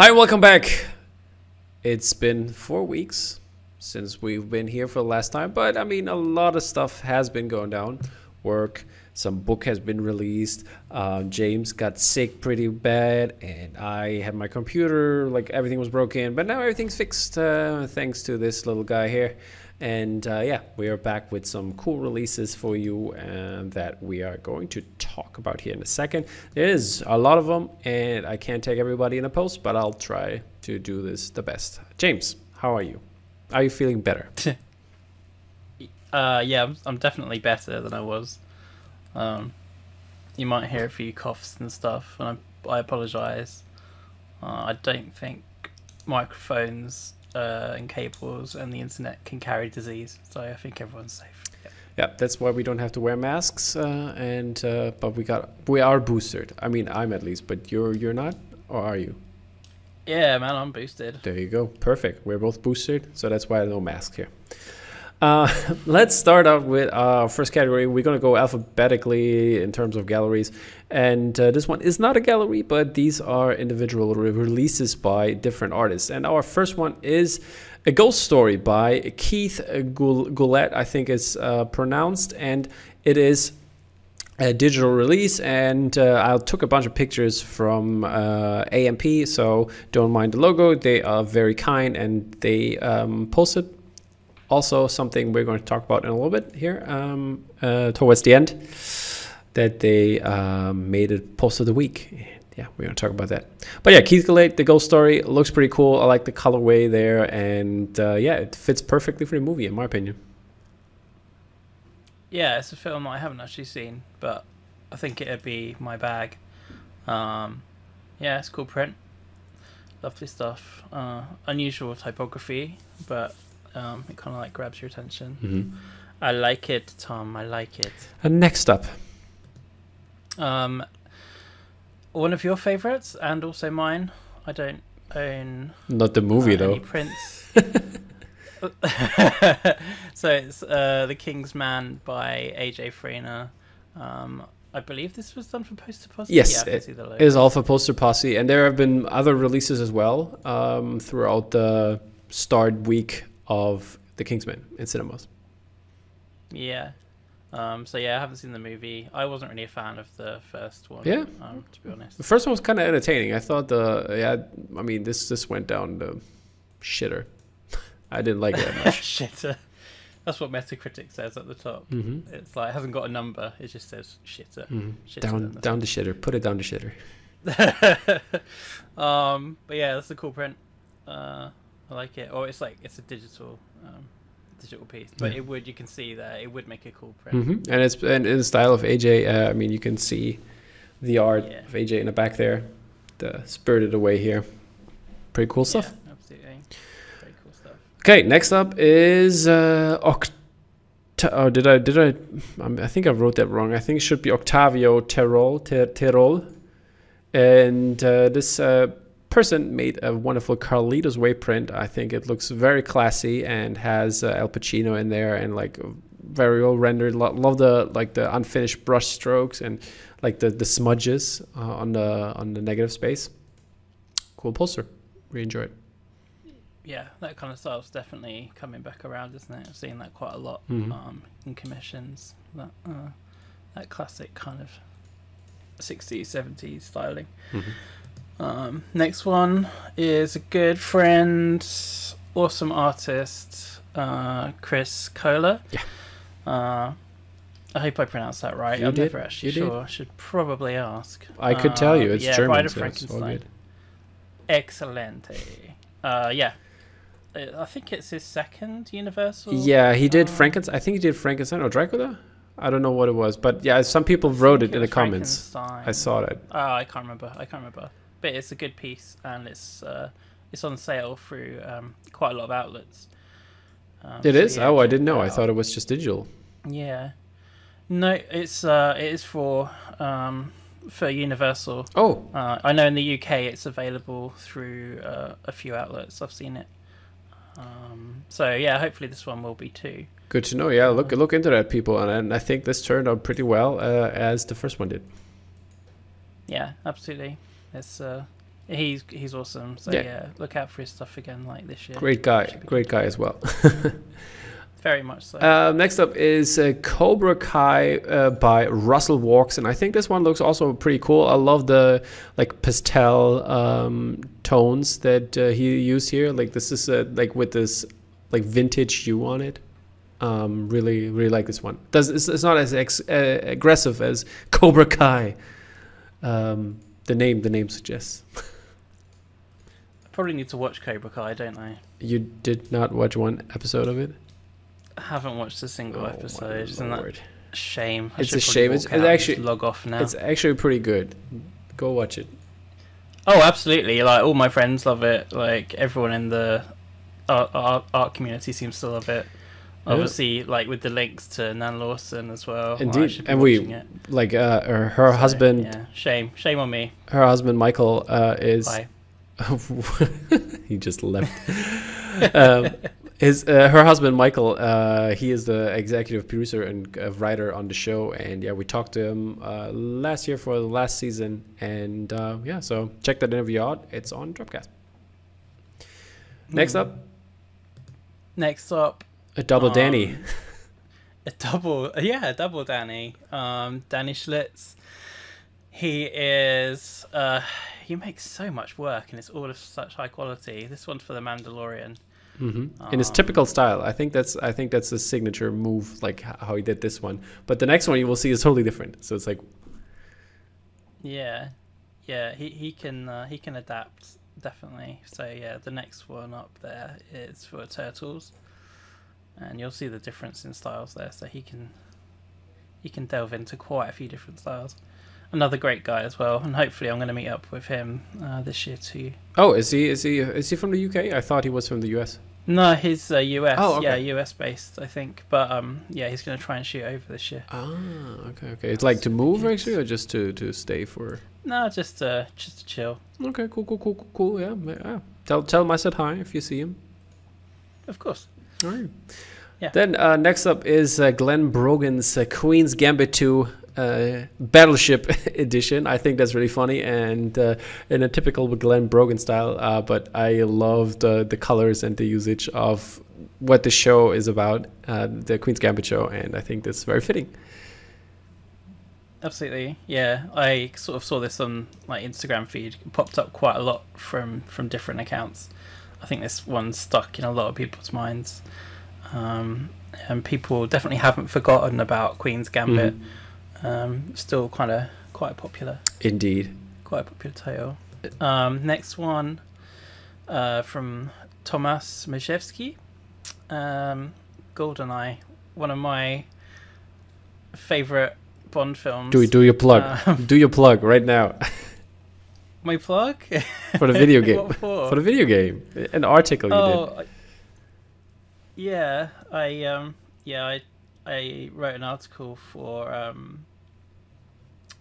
Hi, welcome back. It's been four weeks since we've been here for the last time, but I mean, a lot of stuff has been going down. Work, some book has been released. Uh, James got sick pretty bad, and I had my computer, like everything was broken, but now everything's fixed uh, thanks to this little guy here. And uh, yeah, we are back with some cool releases for you and that we are going to talk about here in a second. There is a lot of them, and I can't take everybody in a post, but I'll try to do this the best. James, how are you? Are you feeling better? Uh, yeah, I'm, I'm definitely better than I was. Um, you might hear a few coughs and stuff, and I, I apologise. Uh, I don't think microphones uh, and cables and the internet can carry disease, so I think everyone's safe. Yeah. Yeah, that's why we don't have to wear masks, uh, and uh, but we got we are boosted. I mean, I'm at least, but you're you're not, or are you? Yeah, man, I'm boosted. There you go. Perfect. We're both boosted, so that's why no mask here. Uh, let's start out with our first category. We're going to go alphabetically in terms of galleries. And uh, this one is not a gallery, but these are individual re- releases by different artists. And our first one is A Ghost Story by Keith Goulet, I think it's uh, pronounced. And it is a digital release and uh, I took a bunch of pictures from uh, AMP so don't mind the logo they are very kind and they um, posted also something we're going to talk about in a little bit here um, uh, towards the end that they um, made it post of the week yeah we're going to talk about that but yeah keith Goulet, the ghost story looks pretty cool i like the colorway there and uh, yeah it fits perfectly for the movie in my opinion Yeah, it's a film I haven't actually seen, but I think it'd be my bag. Um, yeah, it's cool print. Lovely stuff. Uh, unusual typography, but um, it kind of like grabs your attention. mm-hmm. I like it, Tom. I like it. and next up Um, one of your favorites, and also mine. I don't own not the movie uh, though any prints. so it's uh, The King's Man by AJ Frena. Um, I believe this was done for Poster Posse. Yes, yeah, it the logo. Alpha Poster Posse, and there have been other releases as well um, throughout the start week of The Kingsman in cinemas. Yeah. Um, so yeah, I haven't seen the movie. I wasn't really a fan of the first one. Yeah. Um, to be honest. The first one was kind of entertaining. I thought the yeah, I mean this this went down the shitter. I didn't like it that much. Shit. uh, That's what Metacritic says at the top. hmm It's like it hasn't got a number. It just says shitter. hmm Shitter Down down the shitter. Put it down the shitter. um, but yeah, that's a cool print. Uh, I like it. Or it's like it's a digital, um, digital piece. But Yeah. it would you can see that it would make a cool print. hmm And it's and in the style of AJ. Uh, I mean, you can see the art Yeah. of AJ in the back there, the spirited away here. Pretty cool stuff. Yeah, absolutely. Very cool stuff. Okay, next up is uh, Oct. Oh, did I did I? um, I think I wrote that wrong. I think it should be Octavio Terol. Ter- Terol, and uh, this uh, person made a wonderful Carlito's Way print. I think it looks very classy and has uh, Al Pacino in there and like very well rendered. Lo- love the like the unfinished brush strokes and like the the smudges uh, on the on the negative space. Cool poster. Really enjoy it. Yeah, that kind of style's definitely coming back around, isn't it? I've seen that quite a lot Mhm. um, in commissions. That uh, that classic kind of 60s, 70s styling. Mhm. Um, next one is a good friend, awesome artist, uh, Chris Kohler. Yeah. Uh, I hope I pronounced that right. You I'm did. never actually You did. sure. I should probably ask. I could tell you Uh, it's yeah, German, Bride of so Frankenstein. good. Excellente. Uh, yeah. Uh, I think it's his second Universal. Yeah, he did Frankenstein. I think he did Frankenstein or Dracula. I don't know what it was, but yeah, some people wrote it in the comments. I saw that. Oh, I can't remember. I can't remember. But it's a good piece, and it's uh, it's on sale through um, quite a lot of outlets. Um, It so is. yeah, oh, I didn't know. I thought it was just digital. Yeah. No, it's uh, it is for um, for Universal. Oh, Uh, I know in the UK it's available through uh, a few outlets. I've seen it. Um, so yeah, hopefully this one will be too. good to know. Yeah, look look into that, people, and, and I think this turned out pretty well uh, as the first one did. Yeah, absolutely. It's uh, He's he's awesome. So Yeah. yeah. look out for his stuff again like this year. Great guy, great guy as well. Very much so. Uh, next up is uh, Cobra Kai uh, by Russell Walks, and I think this one looks also pretty cool. I love the like pastel um, tones that uh, he used here. Like this is uh, like with this like vintage hue on it. Um, really, really like this one. Does it's, it's not as ex- uh, aggressive as Cobra Kai. Um, the name, the name suggests. I probably need to watch Cobra Kai, don't I? You did not watch one episode of it. I haven't watched a single Oh, episode. Isn't that shame? I It's a shame. It's- it's actually- log off now. It's actually pretty good. Go watch it. Oh, absolutely! Like all my friends love it. Like everyone in the art, art, art community seems to love it. Yeah. Obviously, like with the links to Nan Lawson as well. Indeed, and we- it. Like uh, her, her So, husband, Yeah, shame, shame on me. her husband Michael uh, is. Bye. he just left. um, his uh, her husband Michael, uh, he is the executive producer and uh, writer on the show, and yeah, we talked to him uh, last year for the last season, and uh, yeah, so check that interview out. It's on Dropcast. Next up, Next up, a double Um, Danny. a double, yeah, a double Danny. Um, Danny Schlitz. He is. Uh, he makes so much work, and it's all of such high quality. This one's for the Mandalorian. hmm In his Um, typical style, I think that's I think that's a signature move, like how he did this one. But the next one you will see is totally different. So it's like, Yeah, yeah. He he can uh, he can adapt definitely. So yeah, the next one up there is for turtles, and you'll see the difference in styles there. So he can he can delve into quite a few different styles. Another great guy as well, and hopefully I'm going to meet up with him uh, this year too. oh, is he is he is he from the UK? I thought he was from the US. No, he's uh, US. Oh, okay. Yeah, US based, I think. But um, yeah, he's going to try and shoot over this year. Ah, okay, okay. It's like to move actually, or just to to stay for. No, just uh, just to chill. Okay, cool, cool, cool, cool, cool. Yeah, yeah. Tell tell him I said hi if you see him. Of course. All right. Yeah. Then uh, next up is uh, Glenn Brogan's uh, Queen's Gambit 2 uh, Battleship edition. I think that's really funny and uh, in a typical Glenn Brogan style. Uh, but I love the, the colors and the usage of what the show is about, uh, the Queen's Gambit show, and I think that's very fitting. Absolutely, yeah. I sort of saw this on my Instagram feed. It popped up quite a lot from from different accounts. I think this one's stuck in a lot of people's minds, um, and people definitely haven't forgotten about Queen's Gambit. Um, still kind of quite popular, Indeed. quite a popular title. Um, next one uh, from Tomasz Majewski, um, GoldenEye, one of my favorite Bond films. Do do your plug. Um, do your plug right now My plug for the video game. For? For the video game, an article you did. oh, yeah. I um, yeah, I I wrote an article for um.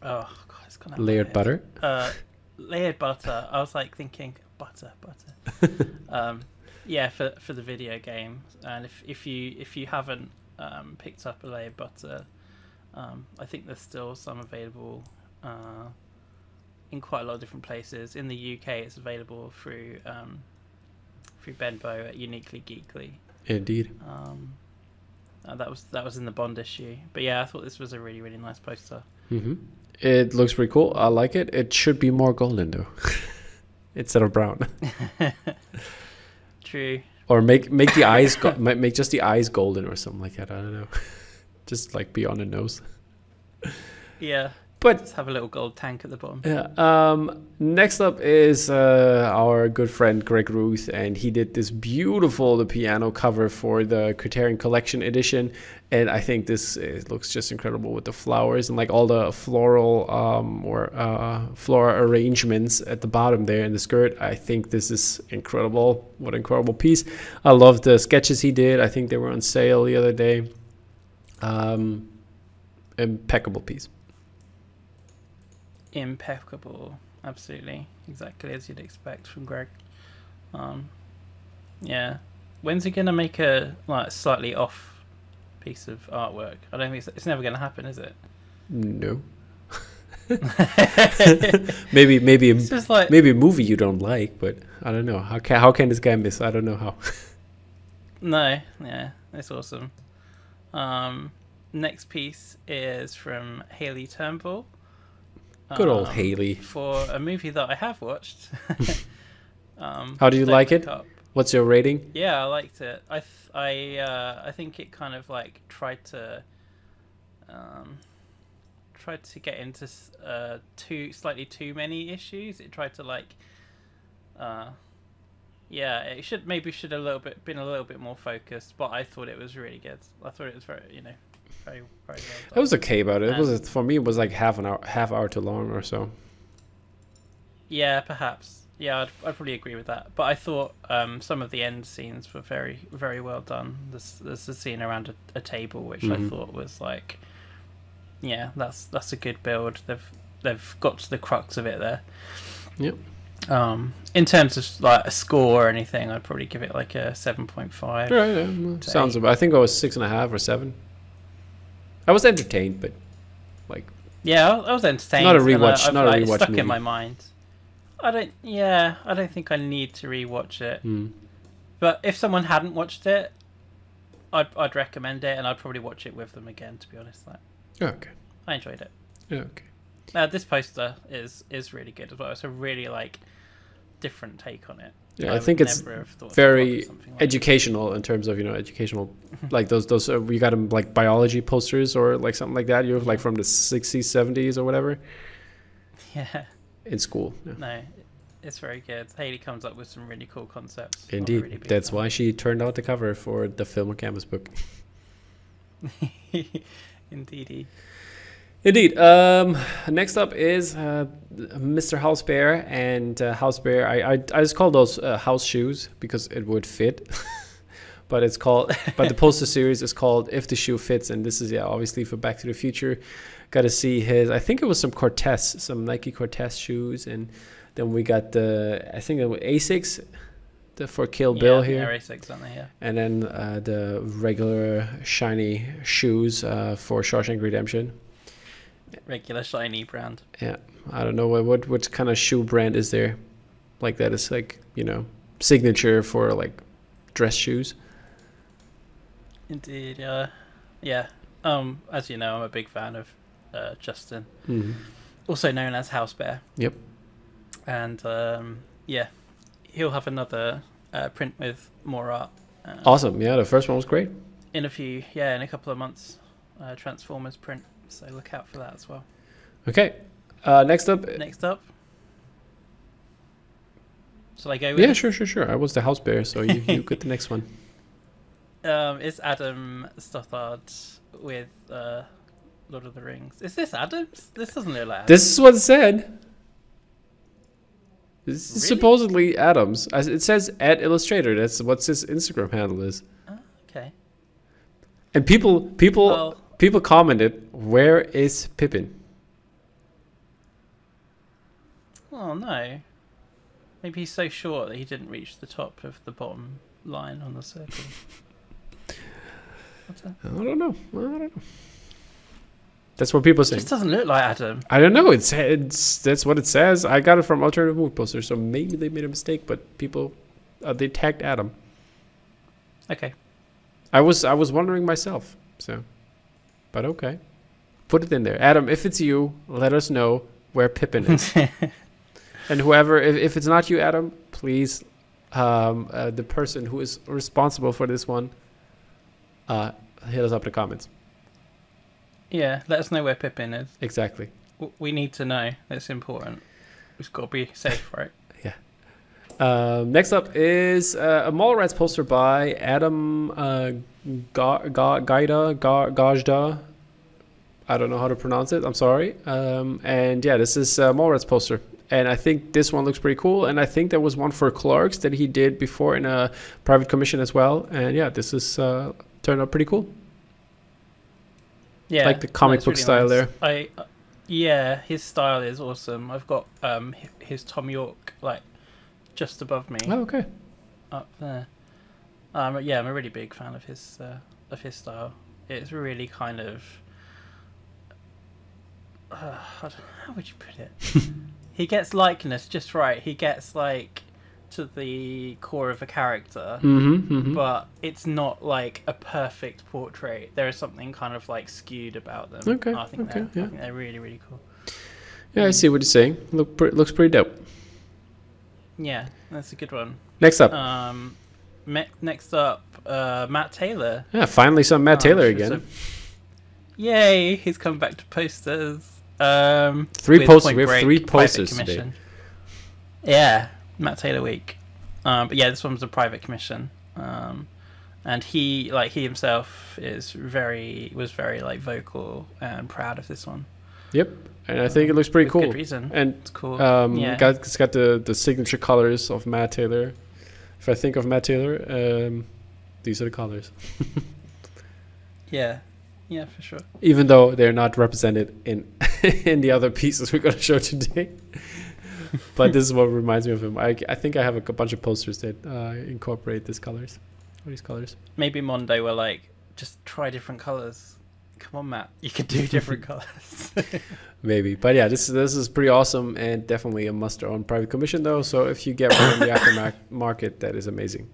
Oh god, it's gonna Layered butter. Uh, layered butter. I was like thinking butter, butter. um, yeah, for for the video game, and if if you if you haven't um, picked up a layered butter, um, I think there's still some available uh, in quite a lot of different places. In the UK, it's available through um, through Benbow at Uniquely Geekly. Indeed. Um, uh, that was that was in the Bond issue. But yeah, I thought this was a really really nice poster. hmm It looks pretty cool. I like it. It should be more golden though, instead of brown. True. Or make make the eyes go- make just the eyes golden or something like that. I don't know. just like be on the nose. Yeah. But Let's have a little gold tank at the bottom. yeah. Um. Next up is uh, our good friend Greg Ruth, and he did this beautiful the piano cover for the Criterion Collection edition, and I think this it looks just incredible with the flowers and like all the floral um or uh floral arrangements at the bottom there in the skirt. I think this is incredible. What an incredible piece! I love the sketches he did. I think they were on sale the other day. Um, impeccable piece. Impeccable. Absolutely. Exactly as you'd expect from Greg. Um, yeah. When's he gonna make a like slightly off piece of artwork? I don't think it's, it's never gonna happen, is it? No. maybe maybe a, just like maybe a movie you don't like, but I don't know. How can how can this guy miss? I don't know how. no, yeah, it's awesome. Um, next piece is from Haley Turnbull. Good old um, Haley. For a movie that I have watched. um, How do you like it? Up. What's your rating? Yeah, I liked it. I th- I uh, I think it kind of like tried to um, tried to get into uh, too slightly too many issues. It tried to like uh, yeah, it should maybe should a little bit been a little bit more focused. But I thought it was really good. I thought it was very you know very well I was okay about it. It Um, was for me. It was like half an hour, half hour too long or so. Yeah, perhaps. Yeah, I'd, I'd probably agree with that. But I thought um, some of the end scenes were very, very well done. There's, there's a scene around a, a table which I Mhm. thought was like, yeah, that's that's a good build. They've they've got to the crux of it there. Yep. Um, in terms of like a score or anything, I'd probably give it like a seven point five. Right, yeah, sounds eight. about. I think I was six and a half or seven. I was entertained, but like Yeah, I, I was entertained. Not a rewatch- I've, not a like, rewatch stuck movie. in my mind. I don't. Yeah, I don't think I need to rewatch it. mm, But if someone hadn't watched it, I'd I'd recommend it, and I'd probably watch it with them again. To be honest, like okay, I enjoyed it. okay. Uh, this poster is is really good as well. It's a really like different take on it. Yeah, I, would think it's never have thought to very like educational in terms of you know educational, like those those uh, you them like biology posters or like something like that. You're like from the sixties, seventies, or whatever. Yeah, in school. Yeah. no, it's very good. Haley comes up with some really cool concepts. Indeed, really that's why she turned out the cover for the film canvas book. Indeedy. Indeed. Um, next up is uh, Mr. House Bear and uh, House Bear. I, I I just call those uh, house shoes because it would fit. but it's called. But the poster series is called If the Shoe Fits, and this is yeah obviously for Back to the Future. Got to see his. I think it was some Cortez, some Nike Cortez shoes, and then we got the I think it was Asics, the for Kill Bill here They're A6. Yeah. and then uh, the regular shiny shoes uh, for Shawshank Redemption. Regular shiny brand. Yeah, I don't know what what what kind of shoe brand is there, like that is like you know signature for like dress shoes. Indeed. Uh, yeah. Um, as you know, I'm a big fan of uh, Justin. hmm also known as House Bear. Yep. And um, yeah, he'll have another uh, print with more art. Uh, Awesome. Yeah, the first one was great. In a few, yeah, in a couple of months, uh, Transformers print. So look out for that as well. Okay. Uh, next up. Next up, shall I go with? Yeah, it? sure, sure, sure. I was the house bear, so you, you get the next one. Um, it's Adam Stothard with uh, Lord of the Rings. Is this Adams? This doesn't look like Adams. This is what it said. This is Really? supposedly Adams. It says at Illustrator. That's what his Instagram handle is. Okay. And people, people, Well, people commented, "Where is Pippin?" oh no. Maybe he's so short that he didn't reach the top of the bottom line on the circle. I don't know. I don't know. That's what people say. This doesn't look like Adam. I don't know. It's it's that's what it says. I got it from Alternative Movie Poster, so maybe they made a mistake. But people, uh, they tagged Adam. Okay. I was I was wondering myself. So, but okay, put it in there, Adam. If it's you, let us know where Pippin is, and whoever. If, if it's not you, Adam, please, um, uh, the person who is responsible for this one, uh, hit us up in the comments. yeah, let us know where Pippin is. Exactly. W- We need to know. It's important. We've got to be safe, right? Um, next up is uh, a Mallrats poster by Adam uh, Ga- Ga- Gaida Ga- Gajda. I don't know how to pronounce it. I'm sorry. Um, and yeah, this is a Mallrats poster. And I think this one looks pretty cool. And I think there was one for Clerks that he did before in a private commission as well. And yeah, this is uh, turned out pretty cool. Yeah, Like the comic book style there. I, uh, yeah, his style is awesome. I've got um hi- his Thom Yorke like just above me Oh, okay. up there. Um, yeah, I'm a really big fan of his uh, of his style. It's really kind of uh, how would you put it? he gets likeness just right. He gets like to the core of a character, Mm-hmm. mm-hmm. but it's not like a perfect portrait. There is something kind of like skewed about them. Okay, I think okay, they're, yeah. I think they're really really cool. Yeah, I see what you're saying. Look, looks pretty dope. Yeah, that's a good one. Next up, Um, me- next up, uh, Matt Taylor. yeah, finally some Matt Oh, Taylor again. a- Yay! He's come back to posters. Um, Three posters. We have Break, three posters today. Yeah, Matt Taylor week. Um, but yeah, this one was a private commission. Um, and he, like he himself, is very was very like vocal and proud of this one. Yep, and I think it looks pretty cool. Good reason. And It's cool. um, yeah. got, it's got the the signature colors of Matt Taylor. If I think of Matt Taylor, um, these are the colors. yeah. Yeah, for sure. Even though they're not represented in in the other pieces we're gonna show today. but this is what reminds me of him. I, I think I have a bunch of posters that uh, incorporate these colors. Or these colors. Maybe Monday were like, just try different colors. Come on, Matt. You could do different colors. Maybe, but yeah, this this is pretty awesome and definitely a must on private commission though. So if you get one in the aftermarket, that is amazing.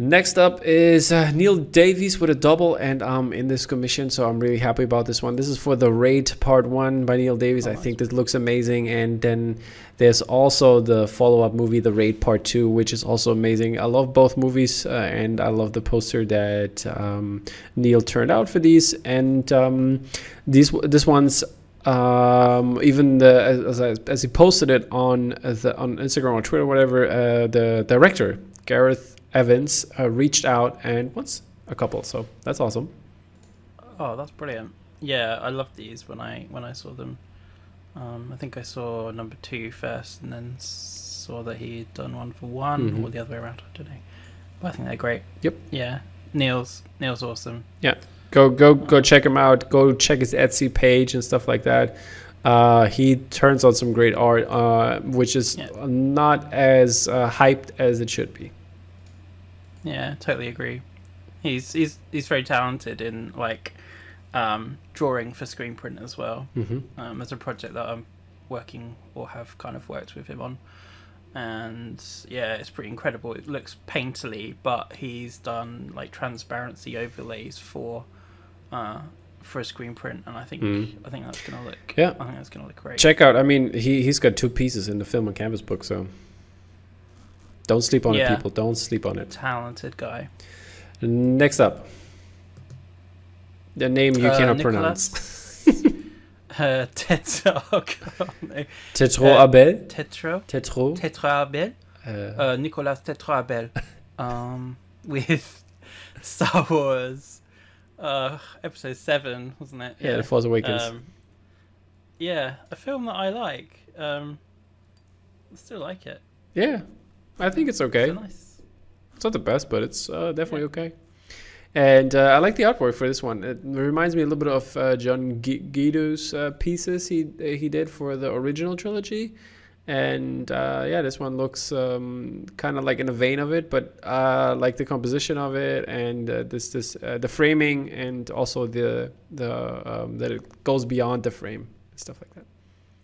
Next up is uh, Neil Davies with a double, and I'm in this commission, so I'm really happy about this one. This is for the Raid Part One by Neil Davies. Oh, I think this looks amazing, and then there's also the follow-up movie, The Raid Part Two, which is also amazing. I love both movies, uh, and I love the poster that um, Neil turned out for these, and um, these this one's um, even the as, as, he posted it on the, on Instagram or Twitter, whatever. Uh, the director Gareth Evans uh, reached out and wants a couple, so that's awesome. Oh, that's brilliant. Yeah, I loved these when I when I saw them. Um, I think I saw number two first, and then saw that he'd done one for one, Mhm. or the other way around. I don't know. But I think they're great. Yep. Yeah, Neil's Neil's awesome. Yeah, go go go check him out. Go check his Etsy page and stuff like that. Uh, he turns out some great art, uh, which is Yeah. not as uh, hyped as it should be. Yeah, totally agree. He's he's he's very talented in like um, drawing for screen print as well. hmm um, as a project that I'm working or have kind of worked with him on. And yeah, it's pretty incredible. It looks painterly, but he's done like transparency overlays for uh, for a screen print, and I think Mm. I think that's gonna look Yeah. I think that's gonna look great. Check out. I mean, he he's got two pieces in the film and canvas book, so don't sleep on Yeah. it, people. Don't sleep on it. Talented guy. Next up, the name you Uh, cannot Nicolas- pronounce. uh, Tetra, oh no. Tetro Uh, Abel. Tetro, Tetro. Tetra Abel, Uh, uh, Nicolas Tetra Abel, um, with Star Wars, uh, episode seven, wasn't it? yeah, The Force Awakens. Um, yeah, a film that I like. Um, I still like it. yeah, I think it's okay. It's nice. It's not the best, but it's uh, definitely okay. And uh, I like the artwork for this one. It reminds me a little bit of uh, John Guido's uh, pieces he he did for the original trilogy. And uh, yeah, this one looks um, kind of like in the vein of it, but uh, like the composition of it and uh, this this uh, the framing and also the the um, that it goes beyond the frame and stuff like that.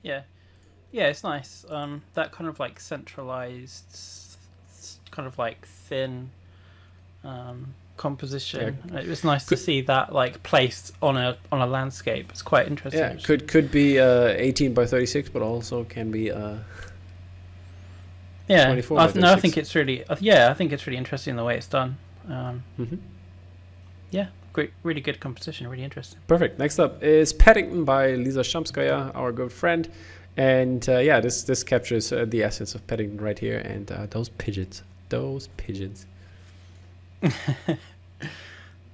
Yeah, yeah, it's nice. Um, that kind of like centralized, kind of like thin, um, composition. It was nice to see that like placed on a on a landscape. It's quite interesting. Yeah, could could be uh, 18 by 36, but also can be uh, yeah. 24 I by th- no, I think it's really. uh, Yeah, I think it's really interesting the way it's done. Um, mhm. great, really good composition. Really interesting. Perfect. Next up is Paddington by Lisa Shamskaya, our good friend. And uh, yeah, this this captures uh, the essence of Paddington right here. And uh, those pigeons, those pigeons.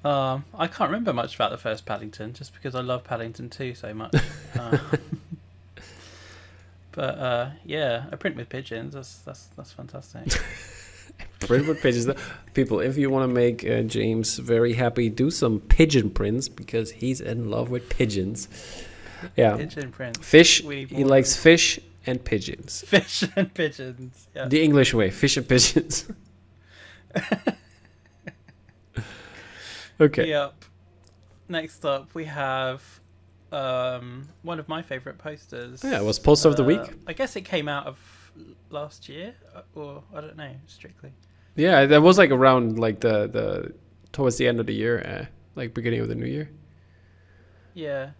Um, I can't remember much about the first Paddington, just because I love Paddington 2 so much. uh, but uh, yeah, a print with pigeons. That's that's that's fantastic. Print with pigeons. People, if you want to make uh, James very happy, do some pigeon prints because he's in love with pigeons. Yeah, Pigeon print, fish. He likes fish and pigeons. fish and pigeons. Yeah. The English way, fish and pigeons. okay. Yep. Next up, we have um, one of my favorite posters. Yeah, it was poster of the Uh, week. I guess it came out of last year, uh, or I don't know strictly. Yeah, that was like around like the the towards the end of the year, uh, like beginning of the new year. Yeah,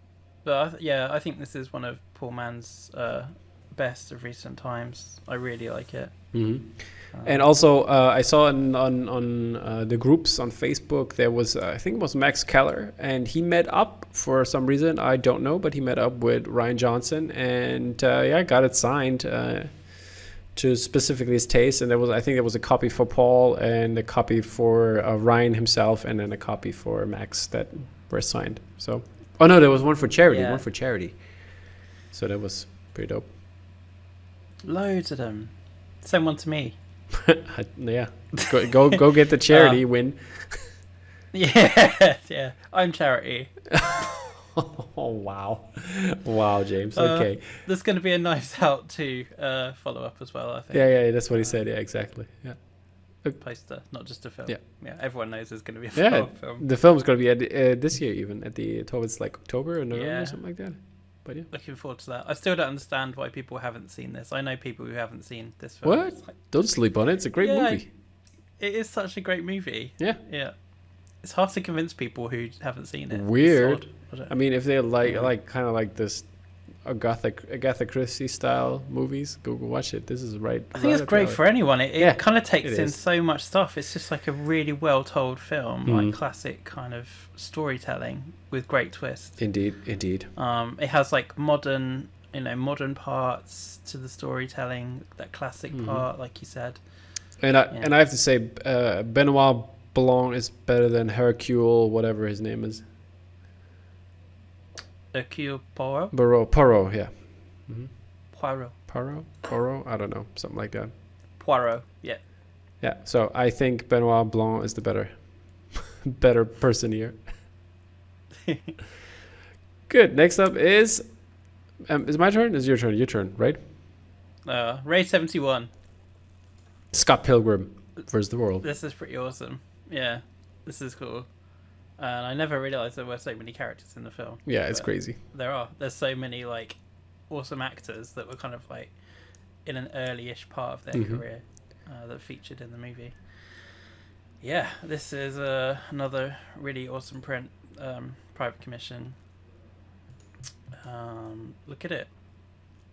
but I th- yeah, I think this is one of Paul Mann's uh, best of recent times. I really like it. hmm Um, And also, uh, I saw on on, on uh, the groups on Facebook there was uh, I think it was Max Keller, and he met up for some reason I don't know, but he met up with Rian Johnson, and uh, yeah, got it signed uh, to specifically his taste. And there was I think there was a copy for Paul and a copy for uh, Ryan himself, and then a copy for Max that were signed. So, oh no, there was one for charity, Yeah. one for charity. So that was pretty dope. Loads of them. Send one to me. Yeah, go go, go get the charity win. Yeah, yeah. I'm charity. Oh wow, wow, James. Uh, Okay, There's going to be a Knives Out to uh, follow up as well. I think. yeah, yeah, that's what he said. Yeah, exactly. Yeah, Poster, not just a film. Yeah. yeah. Everyone knows there's going to be a Yeah. film. the film's gonna be at uh, this year even at the towards like October or November Yeah. or something like that. But yeah, Looking forward to that. I still don't understand why people haven't seen this. I know people who haven't seen this film. What? Like- don't sleep on it. It's a great Yeah, movie. It is such a great movie. Yeah. Yeah. It's hard to convince people who haven't seen it. Weird. I I mean, if they like Yeah. like kind of like this Agatha Agatha Christie style movies, go, go watch it. This is right. I think it's great for anyone. It, it Yeah, kind of takes in is. so much stuff. It's just like a really well told film, Mhm. like classic kind of storytelling with great twists. Indeed, indeed. Um, it has like modern, you know, modern parts to the storytelling. That classic Mhm. part, like you said. And I Yeah. and I have to say, uh, Benoit Blanc is better than Hercule, whatever his name is. Hercule Poirot. Poirot, Poirot, yeah. hmm Poirot. Poro, Poirot, I don't know, something like that. Poirot. Yeah. Yeah. So I think Benoit Blanc is the better, better person here. Good. Next up is, um, is my turn? Is your turn? Your turn, right? Uh, Ray seventy one. Scott Pilgrim versus the world. This is pretty awesome. Yeah, this is cool. And I never realized there were so many characters in the film. Yeah, it's crazy. There are. There's so many like awesome actors that were kind of like in an early-ish part of their Mhm. career uh, that featured in the movie. Yeah, this is uh, another really awesome print, um, private commission. Um, look at it,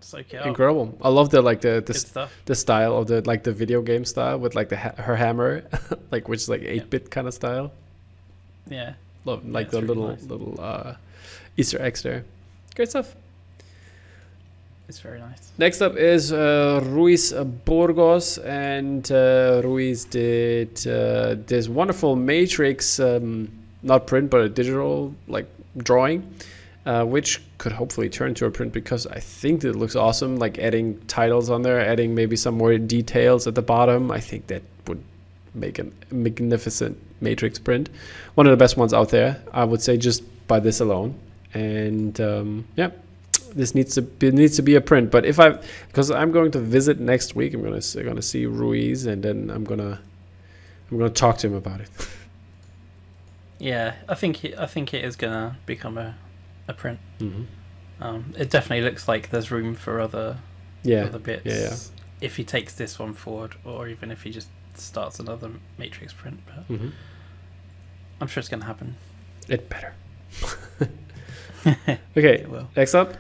soak it up. Incredible. I love the like the the, the style of the like the video game style with like the ha- her hammer, like which is like eight bit kind of style. Yeah, Love like it's the little nice. little uh, Easter eggs there. Great stuff. it's very nice. Next up is uh, Ruiz Burgos, and uh, Ruiz did uh, this wonderful Matrix, um, not print but a digital like drawing, uh, which could hopefully turn to a print because I think it looks awesome. Like adding titles on there, adding maybe some more details at the bottom. I think that would make a magnificent Matrix print, one of the best ones out there. I would say just by this alone, and um, yeah this needs to be needs to be a print. But if I, because I'm going to visit next week, I'm gonna I'm gonna see Ruiz, and then I'm gonna I'm gonna talk to him about it. Yeah, I think it, I think it is gonna become a, a print. hmm Um, it definitely looks like there's room for other Yeah, other bits. yeah, yeah. If he takes this one forward, or even if he just starts another Matrix print, but hmm I'm sure it's gonna happen. it better. okay, It next up,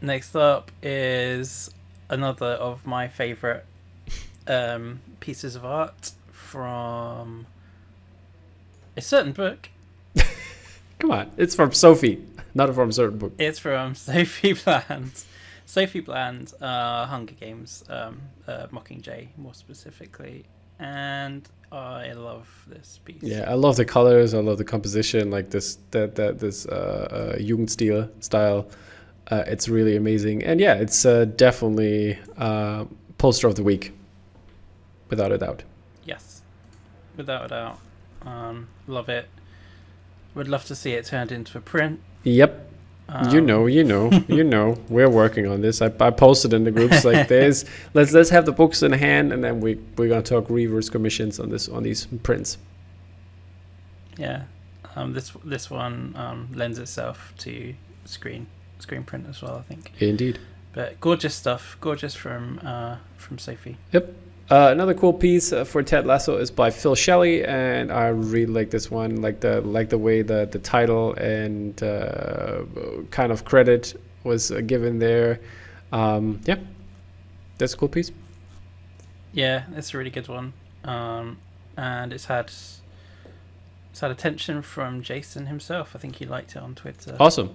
Next up is another of my favorite um, pieces of art from a certain book. come on, it's from Sophie, not from a certain book. It's from Sophie Bland. Sophie Bland, uh, Hunger Games, um, uh, Mockingjay more specifically, and I love this piece. Yeah, I love the colors. I love the composition, like this that that this uh, uh, Jugendstil style. Uh, it's really amazing, and yeah, it's uh, definitely uh, poster of the week, without a doubt. Yes, without a doubt. Um, love it. Would love to see it turned into a print. Yep, you Um, know, you know, you know. We're working on this. I, I posted in the groups like there's let's let's have the books in hand, and then we we're gonna talk reverse commissions on this on these prints. Yeah, um, this this one um, lends itself to screen screen print as well. I think. Indeed. But gorgeous stuff. Gorgeous from uh, from Sophie. Yep. Uh, another cool piece uh, for Ted Lasso is by Phil Shelley, and I really like this one. Like the like the way the the title and uh, kind of credit was uh, given there. Um, yeah, that's a cool piece. Yeah, it's a really good one, um, and it's had it's had attention from Jason himself. I think he liked it on Twitter. Awesome.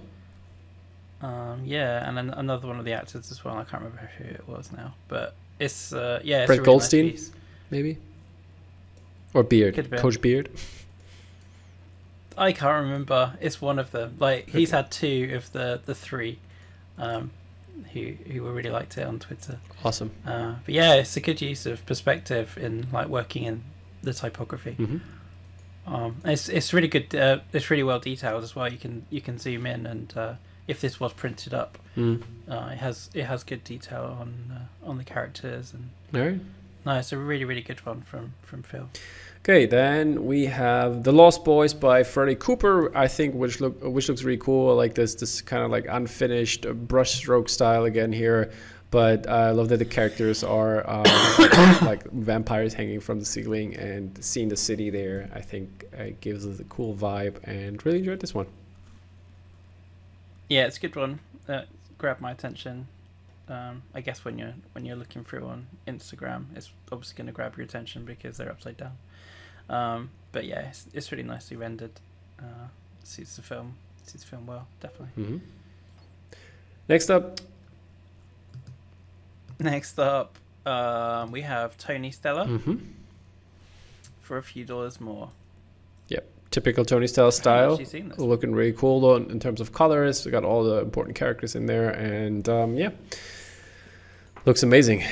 Um, yeah, and then another one of the actors as well. I can't remember who it was now, but it's uh, yeah, it's Brett really Goldstein? Nice. Maybe. Or Beard. Could have been. Coach Beard. I can't remember. It's one of them. Like he's had two of the the three, um, who who really liked it on Twitter. Awesome. Uh, but yeah, it's a good use of perspective in like working in the typography. hmm Um, it's it's really good. Uh, it's really well detailed as well. You can you can zoom in, and uh, if this was printed up, Mm. uh, it has it has good detail on uh, on the characters, and right. no, it's a really really good one from from Phil. Okay, then we have The Lost Boys by Freddie Cooper. I think which look which looks really cool. Like this this kind of like unfinished uh, brushstroke style again here. But I love that the characters are uh, like vampires hanging from the ceiling and seeing the city there. I think it gives us a cool vibe and really enjoyed this one. Yeah, it's a good one. Uh, grabbed my attention. Um, I guess when you're when you're looking through on Instagram, it's obviously going to grab your attention because they're upside down. Um, but yeah, it's, it's really nicely rendered. Uh, suits the film. Suits the film well, definitely. hmm Next up, Next up, um, we have Tony Stella hmm for a few dollars more. Typical Tony Style style. looking really cool though in terms of colors. We got all the important characters in there, and um, yeah, looks amazing.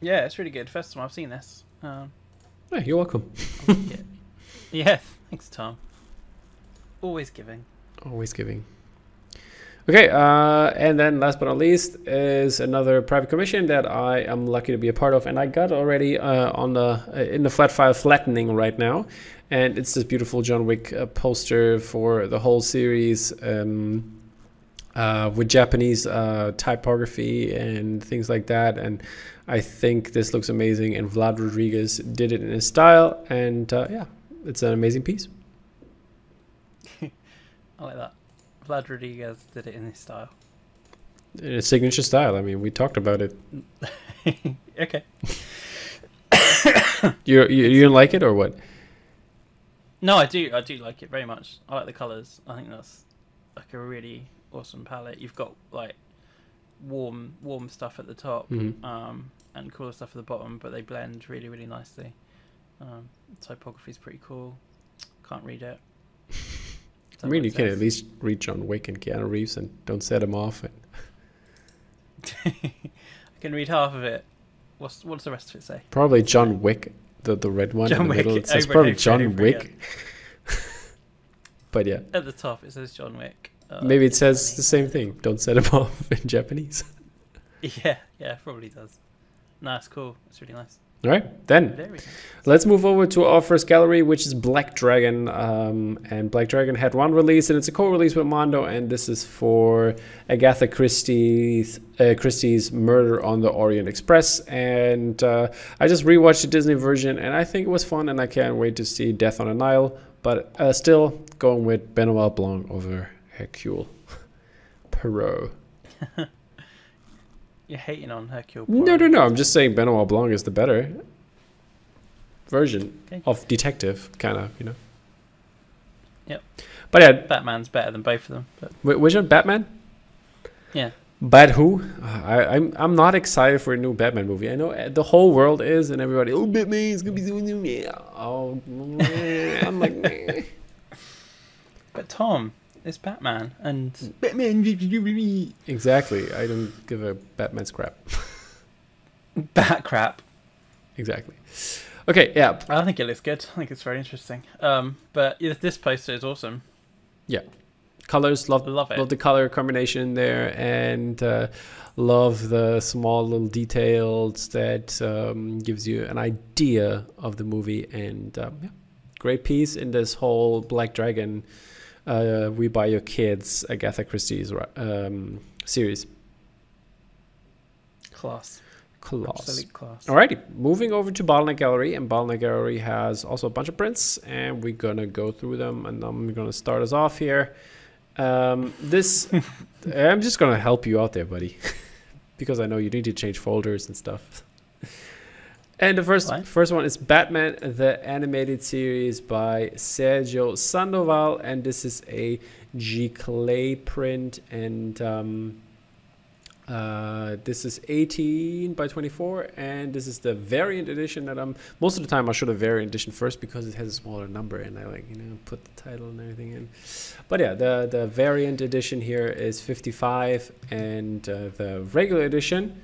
Yeah, it's really good. First time I've seen this. Um, Yeah, you're welcome. I'll take it. yeah, thanks, Tom. Always giving. Always giving. Okay, uh, and then last but not least is another private commission that I am lucky to be a part of, and I got already uh, on the uh, in the flat file flattening right now, and it's this beautiful John Wick uh, poster for the whole series. Um, uh, with Japanese uh, typography and things like that. And I think this looks amazing. And Vlad Rodriguez did it in his style. And uh, yeah, it's an amazing piece. I like that. Vlad Rodriguez did it in his style. In his signature style. I mean, we talked about it. okay. You you, you didn't like it or what? No, I do. I do like it very much. I like the colors. I think that's like a really awesome palette. You've got like warm, warm stuff at the top, Mhm. um, and cooler stuff at the bottom, but they blend really, really nicely. Um, typography's pretty cool. Can't read it. I mean, you can at least read John Wick and Keanu Reeves and don't set him off. And I can read half of it. What's what's the rest of it say? probably John Wick, the the red one John in the Wick, middle. It says probably John Wick. but yeah, At the top, it says John Wick. Uh, maybe it says the same thing. Don't set him off in Japanese. Yeah, yeah, probably does. No, it's cool. It's really nice. All right, then Let's move over to our first gallery, which is Black Dragon. Um, and Black Dragon had one release, and it's a co-release with Mondo, and this is for Agatha Christie's uh, Christie's Murder on the Orient Express. And uh, I just rewatched the Disney version, and I think it was fun, and I can't wait to see Death on the Nile. But uh, still going with Benoit Blanc over Hercule Poirot. You're hating on Hercule. No, Poirot. no, no. I'm just saying Benoit Blanc is the better version Okay. of detective, kind of, you know. Yep. But yeah, Batman's better than both of them. But Wh- Which one? Batman? Yeah. Bad who? I, I'm I'm not excited for a new Batman movie. I know uh, the whole world is, and everybody. Oh, Batman's gonna be doing new. Yeah. Oh. I'm like, but Tom is Batman, and. Batman exactly. I don't give a Batman's crap. bat crap. exactly. Okay. Yeah. I think it looks good. I think it's very interesting. Um, but yeah, this poster is awesome. Yeah. Colors. Love I love it. love the color combination there, and uh, love the small little details that um, gives you an idea of the movie. And um, yeah, great piece in this whole Black Dragon uh, We Buy Your Kids Agatha Christie's um, series. Class. Class. Absolute class. Alrighty, moving over to Bottleneck Gallery, and Bottleneck Gallery has also a bunch of prints, and we're gonna go through them, and I'm gonna start us off here. Um, this, I'm just gonna help you out there, buddy, because I know you need to change folders and stuff. And the first What? first one is Batman, the animated series by Sergio Sandoval, and this is a Giclée print, and um, uh, this is 18 by 24, and this is the variant edition that I'm. Most of the time, I show the variant edition first because it has a smaller number, and I like you know put the title and everything in. But yeah, the the variant edition here is 55, and uh, the regular edition,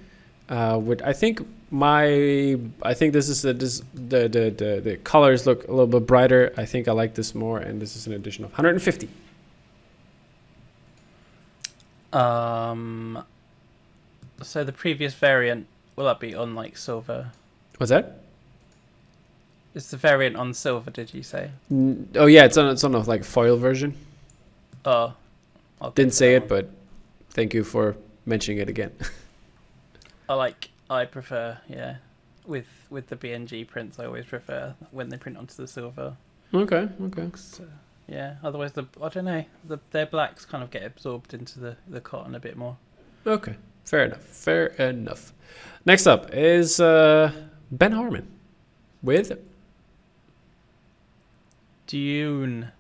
uh, would I think my I think this is the this the, the the the colors look a little bit brighter. I think I like this more, and this is an edition of 150. Um. So the previous variant will that be on like silver? What's that? It's the variant on silver? Did you say? N- Oh yeah, it's on it's on a like foil version. Oh, I'll Didn't say it, one. but thank you for mentioning it again. I like. I prefer. Yeah, with with the BNG prints, I always prefer when they print onto the silver. okay, okay. So, yeah. Otherwise, the I don't know. The their blacks kind of get absorbed into the the cotton a bit more. Okay. Fair enough. Fair enough. Next up is uh, Ben Harmon with Dune.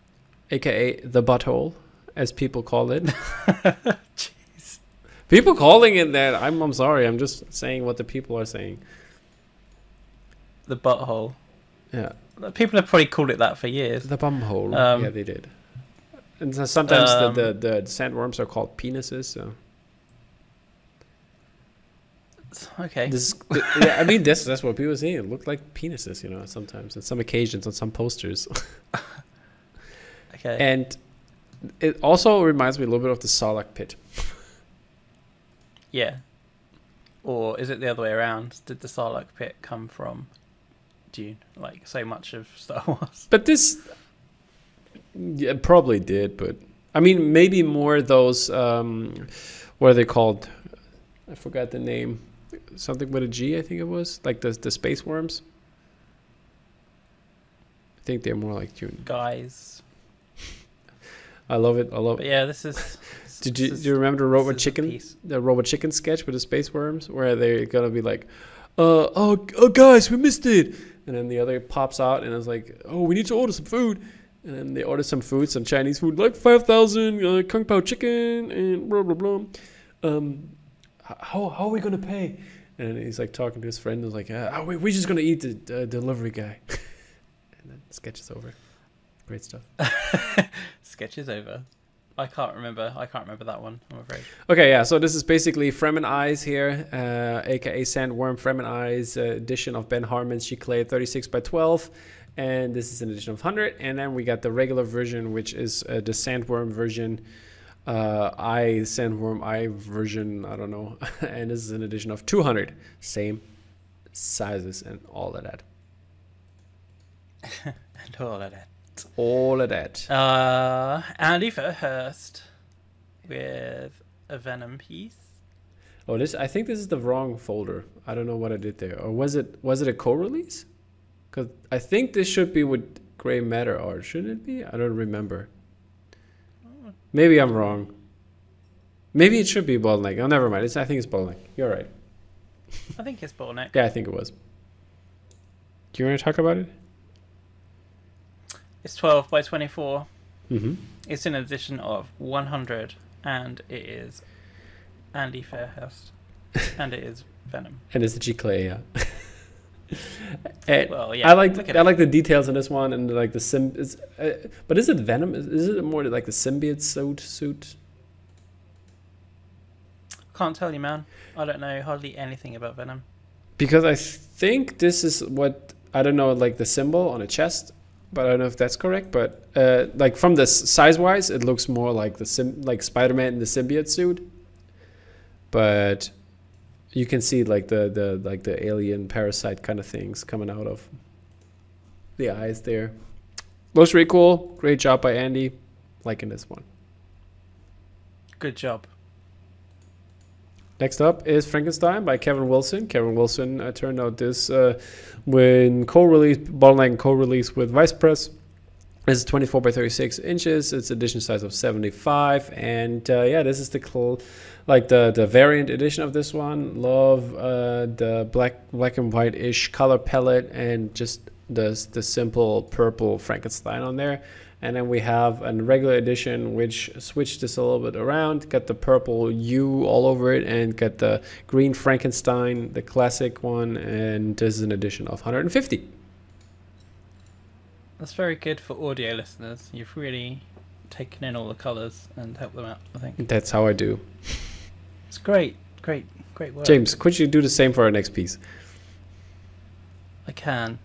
aka the butthole, as people call it. People calling it that. I'm I'm sorry. I'm just saying what the people are saying. The butthole. Yeah. People have probably called it that for years. The bumhole. Um, yeah, they did. And so sometimes um, the, the the sandworms are called penises. So Okay. this, yeah, I mean, this that's what people say. It looked like penises, you know. Sometimes, on some occasions, on some posters. Okay. And it also reminds me a little bit of the Sarlacc pit. Yeah. Or is it the other way around? Did the Sarlacc pit come from Dune? Like so much of Star Wars. But this, yeah, probably did. But I mean, maybe more those. Um, what are they called? I forgot the name. Something with a G, I think it was. Like the the space worms. I think they're more like Dune. Guys. I love it. I love. But yeah, this is. Did you do you remember the robot chicken? the robot chicken sketch with the space worms where they're gonna be like uh oh, oh guys we missed it! And then the other pops out and is like oh we need to order some food! And then they order some food some chinese food like 5000 uh, kung pao chicken and blah blah blah. Um how, how are we gonna pay? And he's like talking to his friend and like uh, oh, we, we're just gonna eat the uh, delivery guy. And then sketch is over. Great stuff. Sketch is over. I can't remember. I can't remember that one. I'm afraid. Okay, yeah. So this is basically Fremen Eyes here, uh, aka Sandworm Fremen Eyes uh, edition of Ben Harmon's Giclée 36 by 12, and this is an edition of 100. And then we got the regular version, which is uh, the Sandworm version, uh, Eye Sandworm I version. I don't know, and this is an edition of 200. Same sizes and all of that. And all of that. All of that. Uh, Andy Fairhurst with a Venom piece. Oh, this. I think this is the wrong folder. I don't know what I did there. Or was it? Was it a co-release? Because I think this should be with Grey Matter art. Shouldn't it be? I don't remember. Maybe I'm wrong. Maybe it should be Bottleneck. Oh, never mind. It's, I think it's Bottleneck. You're right. I think it's Bottleneck. Yeah, I think it was. Do you want to talk about it? It's 12 by 24. Mm-hmm. It's an edition of 100, and it is Andy Fairhurst, and it is Venom. And it's the Giclée, yeah. and Well, yeah. I like I like the details in this one and like the sim. Is, uh, but is it Venom? Is, is it more like the symbiote suit? Suit? Can't tell you, man. I don't know hardly anything about Venom. Because I think this is what I don't know, like the symbol on a chest, but I don't know if that's correct. But uh, like from the size wise, it looks more like the sim, like Spider Man in the symbiote suit. But you can see like the the like the alien parasite kind of things coming out of the eyes there. Looks really cool. Great job by Andy. liking this one. Good job. Next up is Frankenstein by Kevin Wilson. Kevin Wilson uh, turned out this uh, when co-release, bottleneck co-release with Vice Press. It's 24 by 36 inches. It's edition size of 75, and uh, yeah, this is the cl- like the the variant edition of this one. Love uh, the black black and white ish color palette and just the the simple purple Frankenstein on there. And then we have a regular edition which switched this a little bit around, got the purple U all over it, and got the green Frankenstein, the classic one, and this is an edition of 150. That's very good for audio listeners. You've really taken in all the colours and helped them out, I think. That's how I do. It's great, great, great work. James, could you do the same for our next piece? I can.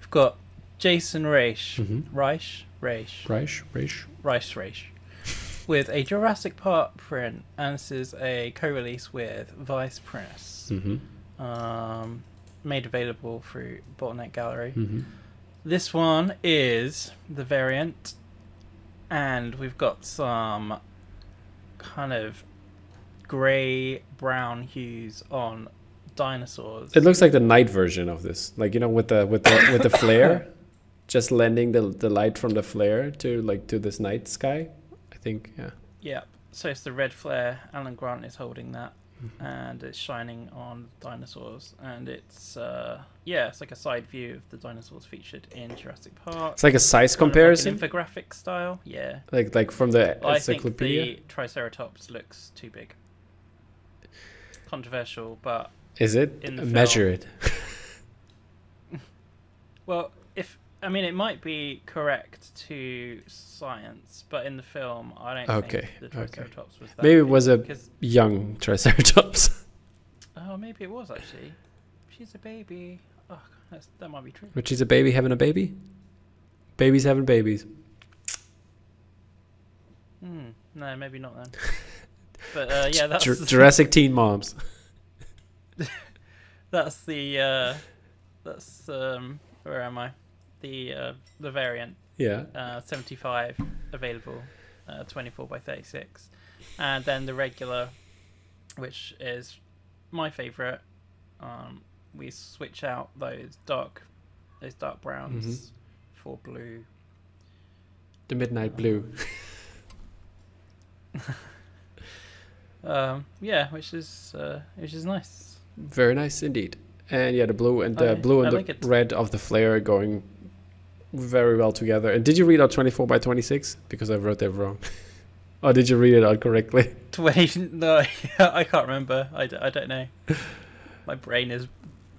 We've got Jason. Reich? Raish. Reich, Reich. Rice Raish. With a Jurassic Park print, and this is a co release with Vice Press. Mm-hmm. Um, made available through Bottleneck Gallery. Mm-hmm. This one is the variant, and we've got some kind of grey brown hues on dinosaurs. It looks like the night version of this, like you know, with the with the with the flare, just lending the the light from the flare to like to this night sky. I think, yeah. Yeah, so it's the red flare. Alan Grant is holding that, and it's shining on dinosaurs. And it's uh, yeah, it's like a side view of the dinosaurs featured in Jurassic Park. It's like a size of comparison, like infographic style. Yeah, like like from the encyclopedia. I think the Triceratops looks too big. Controversial, but Is it? in the Measure it. well, if I mean it might be correct to science, but in the film, I don't Okay, think the okay. Triceratops was that. Maybe it was a because young Triceratops, oh, maybe it was actually. She's a baby. Oh, that's, that might be true. which is a baby having a baby. Babies having babies. Hmm. No, maybe not then. But uh, yeah, that's Jur- Jurassic Teen Moms. that's the uh, that's um where am I? The uh, the variant Yeah. uh, 75 available, uh, 24 by 36, and then the regular, which is my favorite. Um, we switch out those dark, those dark browns Mhm. for blue. The Midnight Blue. Um, yeah, which is uh, which is nice. Very nice indeed. And yeah, the blue and the I- blue and I the it. red of the flare going very well together. And did you read out 24 by 26? Because I wrote that wrong. or did you read it out correctly? 20 no i can't remember I, I don't know my brain is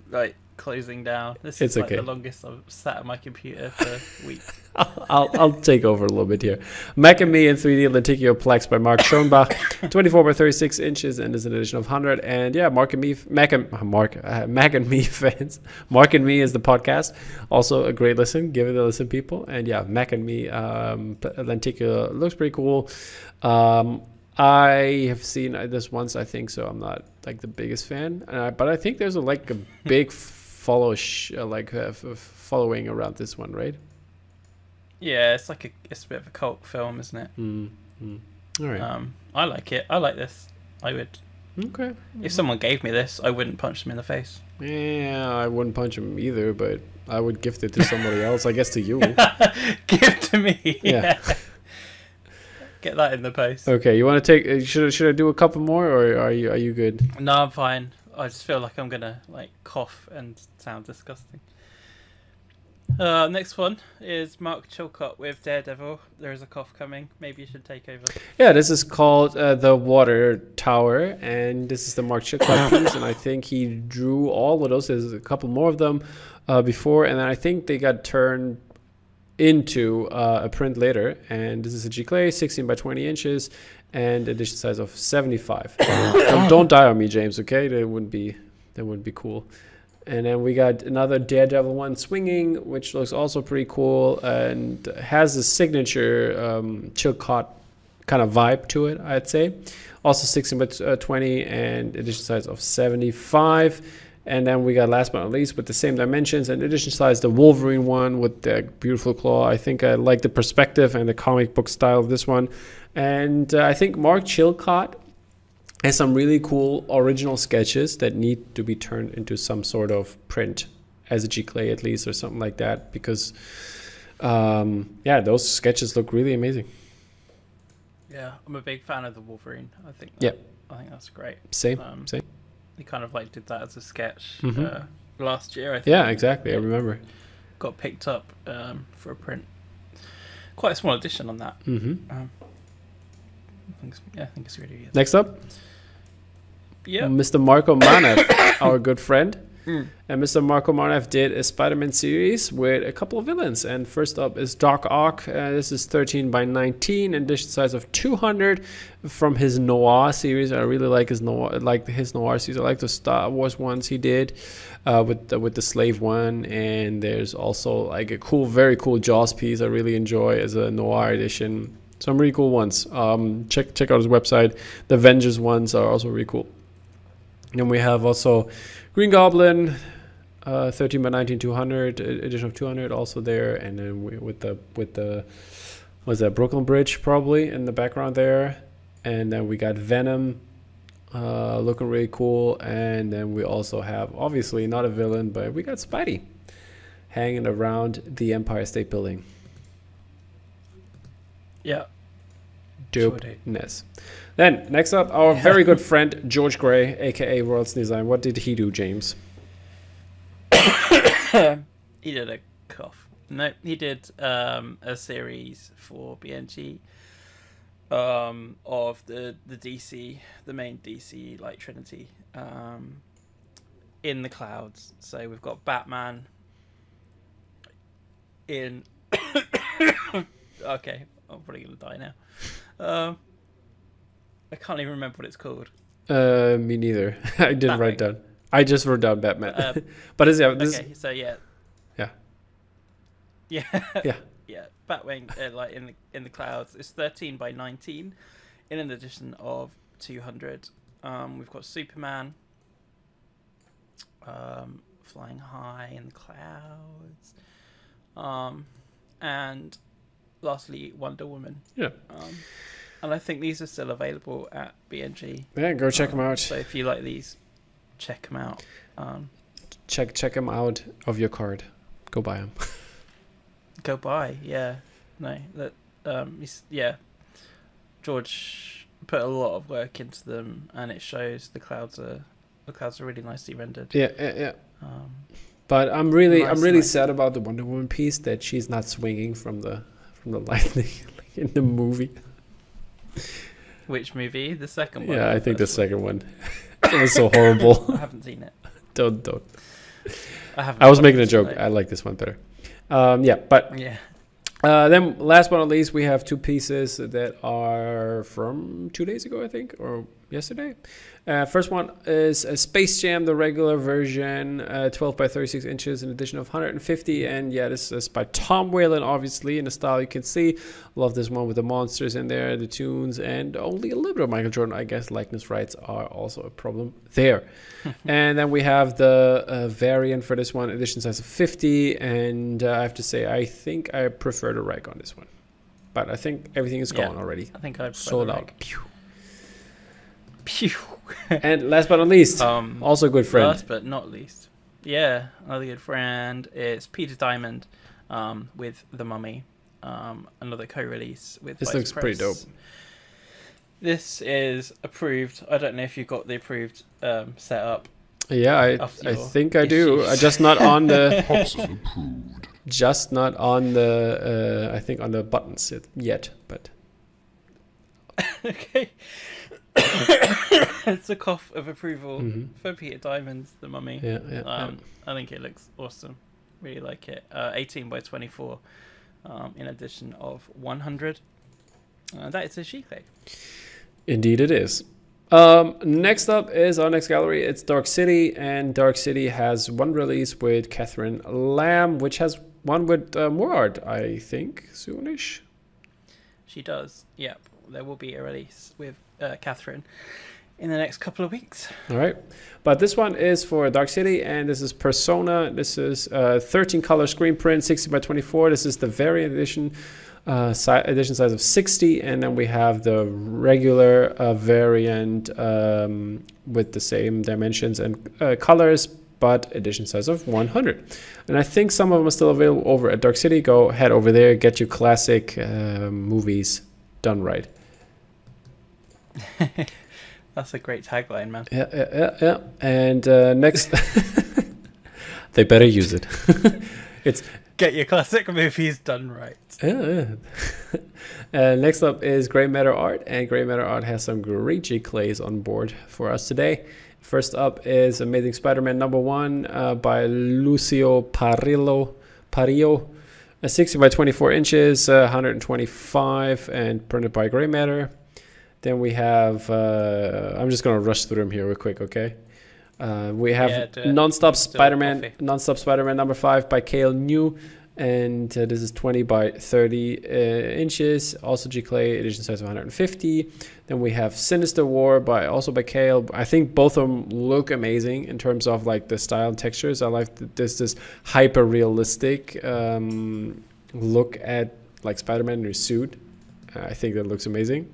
like closing down this It's is like okay. the longest i've sat at my computer for weeks I'll, I'll, I'll take over a little bit here. Mac and Me in 3D Lenticular Plex by Mark Schoenbach, 24 by 36 inches, and is an edition of 100. And yeah, Mark and Me, Mac and uh, Mark, uh, Mac and Me fans. Mark and Me is the podcast. Also a great listen. Give it a listen, people. And yeah, Mac and Me um, Lenticular looks pretty cool. Um, I have seen uh, this once, I think, so I'm not like the biggest fan. Uh, but I think there's a, like a big follow, sh- uh, like uh, following around this one, right? yeah it's like a it's a bit of a cult film isn't it Mm, mm. All right. um i like it i like this i would okay. if someone gave me this i wouldn't punch them in the face Yeah, I wouldn't punch him either, but I would gift it to somebody else. I guess to you. give to me Yeah. yeah, get that in the post Okay, you want to take? uh, Should should I do a couple more, or are you are you good? no i'm fine i just feel like i'm gonna like cough and sound disgusting uh, next one is Mark Chilcott with Daredevil. There is a cough coming. Maybe you should take over. Yeah, this is called uh, the Water Tower, and this is the Mark Chilcott piece, and I think he drew all of those. There's a couple more of them uh, before, and then I think they got turned into uh, a print later. And this is a Giclée, 16 by 20 inches, and edition size of 75. don't, don't die on me, James. Okay, that wouldn't be that wouldn't be cool. And then we got another Daredevil one swinging, which looks also pretty cool and has a signature um, Chilcott kind of vibe to it, I'd say. Also 16 by uh, 20 and edition size of 75. And then we got last but not least with the same dimensions and edition size, the Wolverine one with the beautiful claw. I think I like the perspective and the comic book style of this one. And uh, I think Mark Chilcott has some really cool original sketches that need to be turned into some sort of print as a Giclée at least or something like that because um, yeah, those sketches look really amazing. Yeah, I'm a big fan of the Wolverine. I think. Yeah. I think that's great. Same, Um, same. He kind of like did that as a sketch Mhm. uh, last year. I think. Yeah, exactly. I remember. Got picked up um, for a print. Quite a small edition on that. hmm Um, I think it's, yeah, I think it's really good. Next up, Yeah. Mr. Marko Manev, our good friend. Mm. And Mr. Marko Manev did a Spider-Man series with a couple of villains. And first up is Doc Ock. Uh, this is 13 by 19, edition size of 200 from his Noir series. I really like his Noir, like his Noir series. I like the Star Wars ones he did uh, with the, with the Slave one. And there's also like a cool, very cool Jaws piece I really enjoy as a Noir edition. Some really cool ones. Um, check check out his website. The Avengers ones are also really cool. Then we have also Green Goblin, uh, 13 by 19, 200 e- edition of 200 also there, and then we, with the with the was that Brooklyn Bridge probably in the background there, and then we got Venom, uh, looking really cool, and then we also have obviously not a villain, but we got Spidey hanging around the Empire State Building. Yeah. Dopeness. Then next up, our very good friend George Gray, aka World's Design. What did he do, James? he did a cough. No, he did um, a series for BNG um, of the the DC, the main DC like Trinity, um, in the clouds. So we've got Batman in. okay, I'm probably gonna die now. Um, I can't even remember what it's called. Uh, me neither. I didn't write down. I just wrote down Batman. Uh, but is yeah, this, okay, so yeah. Yeah. Yeah. Yeah. yeah. Batwing, uh, like in the in the clouds, it's thirteen by nineteen, in an edition of two hundred. Um, we've got Superman. Um, flying high in the clouds. Um, and lastly, Wonder Woman. Yeah. Um, and I think these are still available at BNG. yeah, go check Um, them out. So if you like these, check them out. Um, check check them out of your card. Go buy them. go buy. Yeah, no, that um, yeah. George put a lot of work into them, and it shows. The clouds are the clouds are really nicely rendered. yeah, yeah, yeah. Um, But I'm really Nice, I'm really nice. sad about the Wonder Woman piece that she's not swinging from the from the lightning like in the movie. which movie? The second one. Yeah, I think the second one. it was so horrible. I haven't seen it. don't don't. I haven't. I was making a joke. so- I like this one better. Um, yeah, but Yeah. Uh, then, last but not least, we have two pieces that are from two days ago, I think, or yesterday. Uh, first one is a Space Jam, the regular version, uh, 12 by 36 inches, an edition of 150. And yeah, this is by Tom Whalen, obviously, in the style you can see. Love this one with the monsters in there, the tunes, and only a little bit of Michael Jordan. I guess likeness rights are also a problem there. and then we have the uh, variant for this one, edition size of 50. And uh, I have to say, I think I prefer the rag on this one. But I think everything is Yeah. gone already. I think I Sold out. Pew. Pew. and last but not least, Um, also a good friend. Last but not least, yeah, another good friend is Peter Diamond, um, with The Mummy, um, another co-release with. This Vice looks pretty dope. This is approved. I don't know if you've got the approved um, setup. Yeah, I, I think I do. I just not on the just not on the uh, I think on the buttons yet- yet, but okay. it's a cough of approval Mhm. for Peter Diamond's The Mummy. yeah, yeah, Um, I think it looks awesome. Really like it. Uh, 18 by 24, um, in addition of 100. Uh, that is a Giclée. yeah. indeed it is. Um, next up is our next gallery. It's Dark City, and Dark City has one release with Catherine Lamb, which has one with uh, more art, I think, soonish. She does. Yep. There will be a release with uh, Catherine in the next couple of weeks. All right. But this one is for Dark City, and this is Persona. This is uh, 13 color screen print, 60 by 24. This is the variant edition, uh, si- edition size of 60, and then we have the regular uh, variant um, with the same dimensions and uh, colors, but edition size of 100. And I think some of them are still available over at Dark City. Go head over there, get your classic uh, movies done right. That's a great tagline, man. Yeah, yeah, yeah, yeah. And uh, next, they better use it. it's Get your classic movies done right. yeah. yeah. uh, next up is Grey Matter Art, and Grey Matter Art has some great Giclées on board for us today. First up is Amazing Spider-Man number one uh, by Lucio Parrillo. Parrillo. A 60 by 24 inches, uh, 125, and printed by Grey Matter. Then we have. Uh, I'm just gonna rush through them here real quick, okay? Uh, we have Yeah, it. Non-Stop Spider-Man, coffee. Non-Stop Spider-Man number five by Kael Ngu, and uh, this is 20 by 30 uh, inches. Also Giclée edition size of 150. Then we have Sinister War by also by Kael. I think both of them look amazing in terms of like the style and textures. I like th- this this hyper realistic um, look at like Spider-Man in his suit. Uh, I think that looks amazing.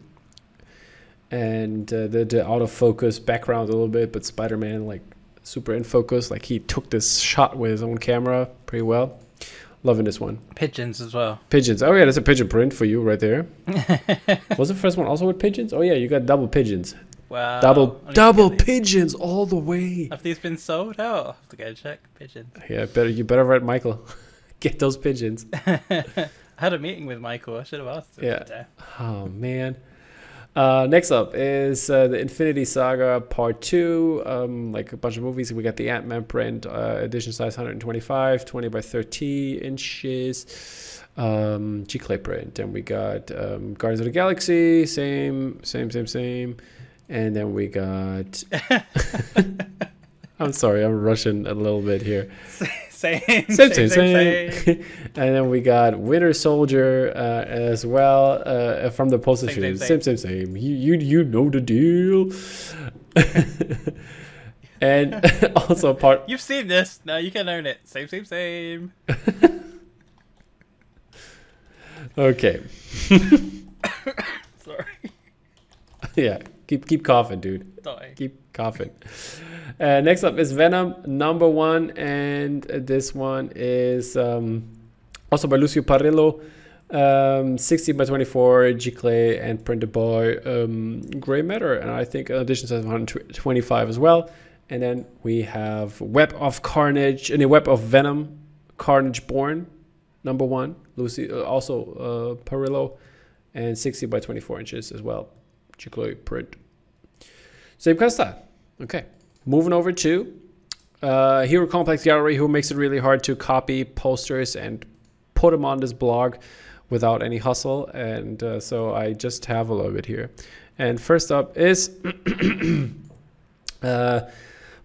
And uh, the the out of focus background a little bit, but Spider-Man like super in focus. Like he took this shot with his own camera pretty well. Loving this one. Pigeons as well. Pigeons. Oh yeah, that's a pigeon print for you right there. Was the first one also with pigeons? Oh yeah, you got double pigeons. Wow. double I need to double pigeons all the way. Have these been sold out? I'll have to go check. Pigeons. Yeah, better you better write Michael. Get those pigeons. I had a meeting with Michael. I should have asked him. Yeah. Oh man. Uh, next up is uh, the Infinity Saga Part Two. Um, like a bunch of movies. We got the Ant Man print, uh, edition size 125, 20 by 30 inches. Um, Giclée print, and we got um, Guardians of the Galaxy. Same, same, same, same. And then we got. I'm sorry, I'm rushing a little bit here. same, Same, same, same. and then we got Winter Soldier uh, as well uh, from the poster Same, same, Same, same, same. You, you, you know the deal. and also part. You've seen this. Now you can own it. Same, same, same. Okay, Sorry. yeah. Keep keep coughing, dude. Keep coughing. Uh, next up is Venom number one, and this one is um, also by Lucio Parrillo. Um, 60 by 24 Giclée and printed by um, Grey Matter, and I think an edition says 125 as well. And then we have Web of Carnage and the Web of Venom, Carnage Born, number one. Lucy uh, also uh, Parrillo, and 60 by 24 inches as well. Clay print. Style. Okay, moving over to uh, Hero Complex Gallery, who makes it really hard to copy posters and put them on this blog without any hustle. And uh, so I just have a little bit here. And first up is uh,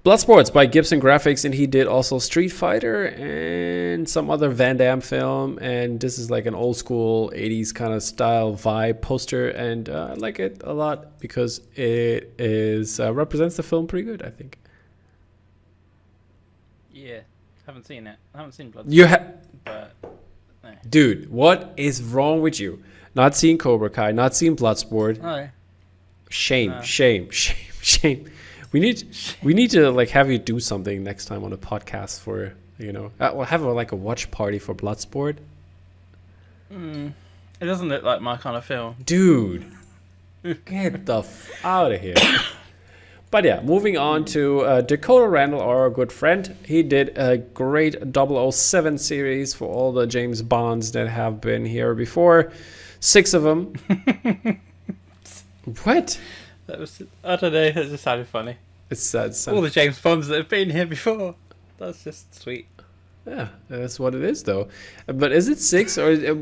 Bloodsports by Gibson Graphics, and he did also Street Fighter and some other Van Damme film. And this is like an old school 80s kind of style vibe poster, and uh, I like it a lot because it is uh, represents the film pretty good, I think. Yeah. Haven't seen it. I haven't seen Blood. You have. But Dude, what is wrong with you? Not seeing Cobra Kai, not seeing Bloodsport. no. Shame, No. shame, shame, shame. We need we need to like have you do something next time on a podcast for you know. Uh, we'll have a, like a watch party for Bloodsport. Mm, it doesn't look like my kind of film. Dude, get the f- out of here. But yeah, moving on to uh, Dakota Randall, our good friend. He did a great 007 series for all the James Bonds that have been here before. Six of them. what? That was. I don't know. It just sounded funny. It's uh, All the James Bonds that have been here before. That's just sweet. yeah, that's what it is though. But is it six or is it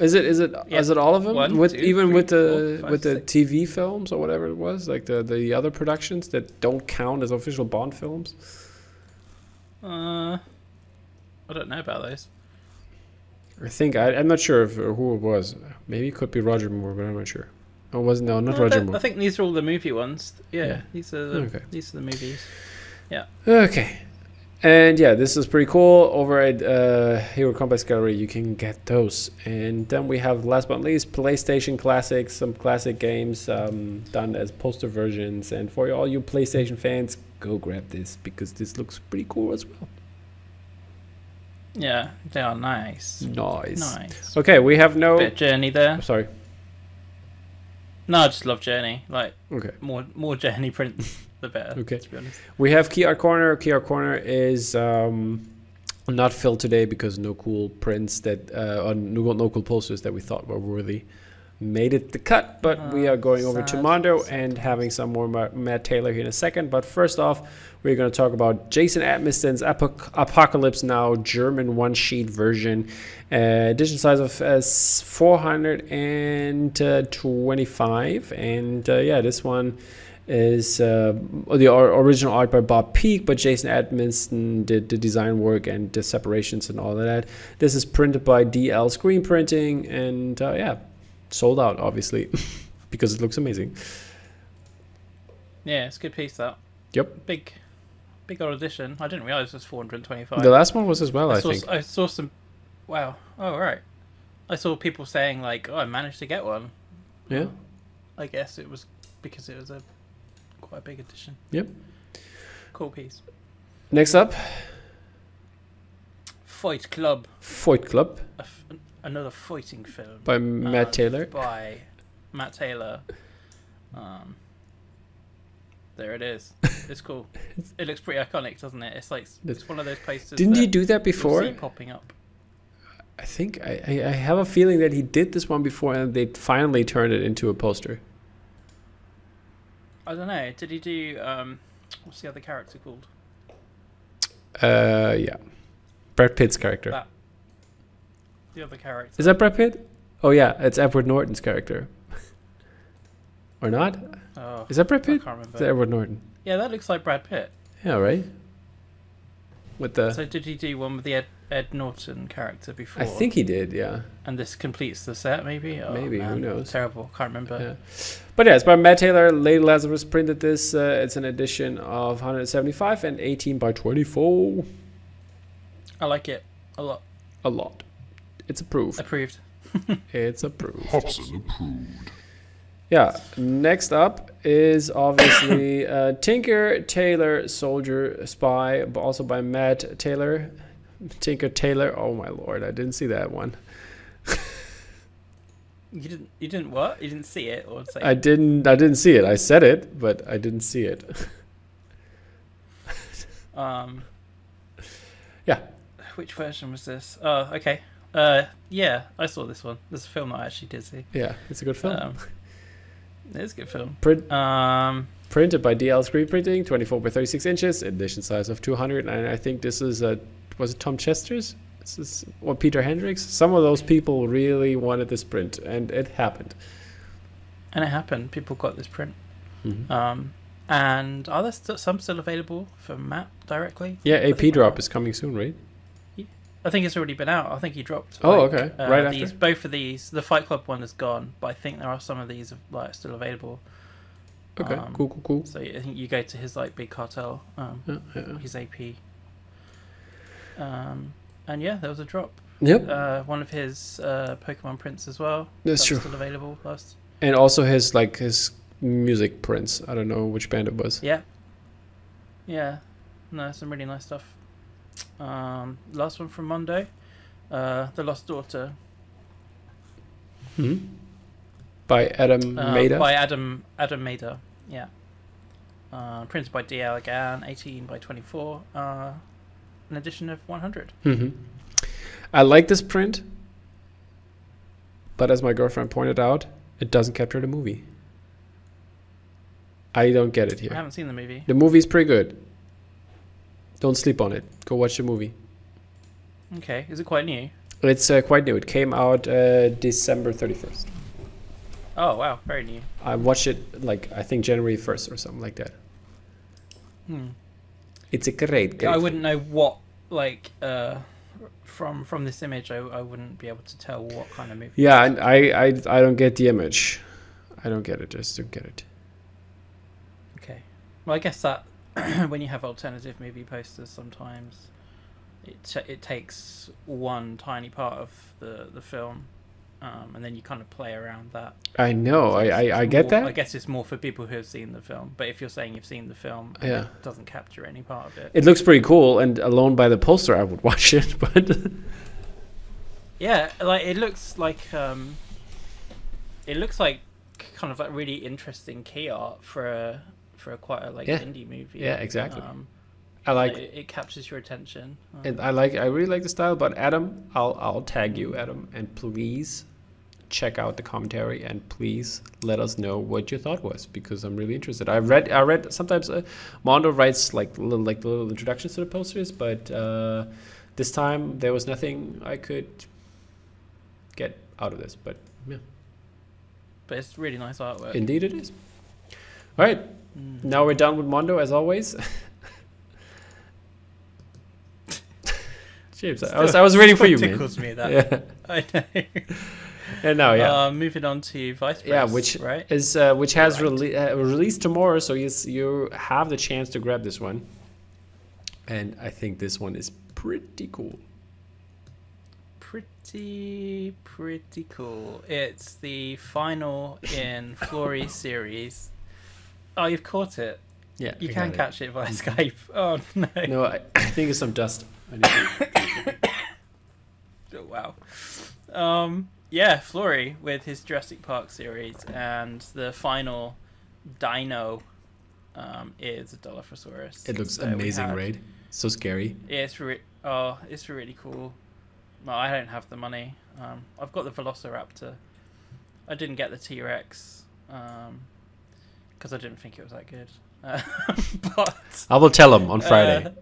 is it is it, Yeah. is it all of them One, with two, even three, with the four, five, with the six. TV films or whatever it was like the the other productions that don't count as official Bond films? Uh, I don't know about those. I think I, I'm not sure if who it was. Maybe it could be Roger Moore, but I'm not sure. Or was no, not No, Roger Moore. I think these are all the movie ones. Yeah, Yeah. these are the, Okay. these are the movies. Yeah. Okay. And yeah, this is pretty cool. Over at uh, Hero Complex Gallery, you can get those. And then we have, last but not least, PlayStation Classics, some classic games um, done as poster versions. And for all you PlayStation fans, go grab this because this looks pretty cool as well. Yeah, they are nice. Nice. Nice. Okay, we have no. Bit Journey there. Sorry. No, I just love Journey. Like Okay. more more Journey prints, the better. Okay. To be honest. We have Key Art Corner. Key Art Corner is um, not filled today because no cool prints that uh, no, no cool posters that we thought were worthy made it the cut. But we Ah, are going over to Mondo sad. and having some more Matt Taylor here in a second. But first off, we're going to talk about Jason Edmiston's Apoc- Apocalypse Now German one sheet version. Uh, edition size of uh, 425. And uh, yeah, this one is uh, the original art by Bob Peak, but Jason Edmiston did the design work and the separations and all of that. This is printed by DL Screen Printing, and uh, yeah, sold out obviously because it looks amazing. Yeah, it's a good piece that. Yep. Big, big old edition. I didn't realize it was 425. The last one was as well, I I saw, think. I saw some. Wow. Oh right. I saw people saying like, "Oh, I managed to get one." Yeah. I guess it was because it was a quite a big edition. Yep. Cool piece. Next up, Fight Club. Fight Club A f- another fighting film by Matt Uh, Taylor. by Matt Taylor. Um, there it is. It's cool. it looks pretty iconic, doesn't it? It's like it's one of those places. Didn't he do that before? see popping up. I think I, I, I have a feeling that he did this one before and they finally turned it into a poster. I don't know. Did he do um, what's the other character called? Uh, yeah. Brad Pitt's character. That- The other character. Is that Brad Pitt? Oh yeah, it's Edward Norton's character. or not? Oh, Is that Brad I Pitt? can't It's remember. Edward Norton. Yeah, that looks like Brad Pitt. Yeah, right. With the, So did he do one with the Ed, Ed Norton character before? I think he did. Yeah. And this completes the set, maybe. Oh, Maybe, who knows? Terrible. Can't remember. Yeah. But yeah, it's by Matt Taylor. Lady Lazarus printed this. Uh, it's an edition of 175 and 18 by 24. I like it a lot. A lot. It's approved. Approved. It's approved. Hobson approved. Yeah. Next up is obviously uh, Tinker Tailor Soldier Spy, but also by Matt Taylor. Tinker Taylor. Oh my lord, I didn't see that one. You didn't. You didn't what? You didn't see it or say? I didn't. I didn't see it. I said it, but I didn't see it. Um. Yeah. Which version was this? Oh, okay. Uh, yeah, I saw this one. This is a film I actually did see. yeah, it's a good film. Um, it is a good film. Print, Um, printed by DL Screen Printing, 24 by 36 inches, edition size of 200. And I think this is a was it Tom Chester's? This is or Peter Hendricks. Some of those people really wanted this print, and it happened. and it happened. People got this print. Mhm. Um, and are there st- some still available for Matt directly? Yeah, AP drop is coming soon, right? I think it's already been out. I think he dropped. Oh, like, okay. uh, Right these, after? Both of these. The Fight Club one is gone, but I think there are some of these like still available. Okay, Um, cool, cool, cool. So I think you go to his like big cartel, um, Yeah, yeah. his AP. Um, and yeah, there was a drop. Yep, Uh, one of his uh, Pokemon prints as well. that's true. Still available. Last. And also his like his music prints. I don't know which band it was. Yeah. Yeah. No, some really nice stuff. Um, last one from Mondo, Uh, the Lost Daughter. hmm By Adam Uh, Maida. By Adam Adam Maida. Yeah. Uh, printed by DL again, 18 by 24. Uh, an edition of 100. hmm I like this print, but as my girlfriend pointed out, it doesn't capture the movie. I don't get it here. I haven't seen the movie. The movie's pretty good. Don't sleep on it. Go watch the movie. Okay, is it quite new? It's uh, quite new. It came out uh, December 31st. Oh wow, very new. I watched it like I think January 1st or something like that. Hmm. It's a great, great Yeah, I wouldn't know what like uh, from from this image. I, I wouldn't be able to tell what kind of movie. Yeah, and I, I I don't get the image. I don't get it. I just don't get it. Okay. Well, I guess that when you have alternative movie posters, sometimes it ta- it takes one tiny part of the the film, um, and then you kind of play around that. I know. So I, it's- I, I get more- I guess it's more for people who have seen the film. But if you're saying you've seen the film, Yeah. it doesn't capture any part of it. It looks pretty cool, and alone by the poster, I would watch it. But Yeah, like it looks like um, it looks like kind of like really interesting key art for a for a quite a like Yeah. indie movie. Yeah, exactly. Um, I like it, it captures your attention. Um, and I like I really like the style. But Adam, I'll I'll tag you, Adam, and please check out the commentary and please let us know what your thought was because I'm really interested. I read I read sometimes uh, Mondo writes like little like little introductions to the posters, but uh, this time there was nothing I could get out of this. But yeah, but it's really nice artwork. indeed it is. All right, Mm. now we're done with Mondo as always. James, I was, I was waiting for you, man. Tickles me that. Yeah. I know. And now, yeah. Uh, moving on to Vice Press. yeah, which right? is uh, which has Right. rele- uh, released tomorrow, so you you have the chance to grab this one. And I think this one is pretty cool. Pretty, pretty cool. It's the final in Flory's series. Oh, you've caught it. Yeah, You I can got it. catch it via Skype. Oh no! No, I, I think it's some dust. I need to- Oh, wow. Um, yeah, Flory with his Jurassic Park series, and the final dino um, is a Dilophosaurus. it looks So amazing, right? So scary. Yeah, it's re- oh, it's really cool. Well, I don't have the money. Um, I've got the Velociraptor. I didn't get the T Rex because I didn't think it was that good. Uh, but I will tell them on Friday.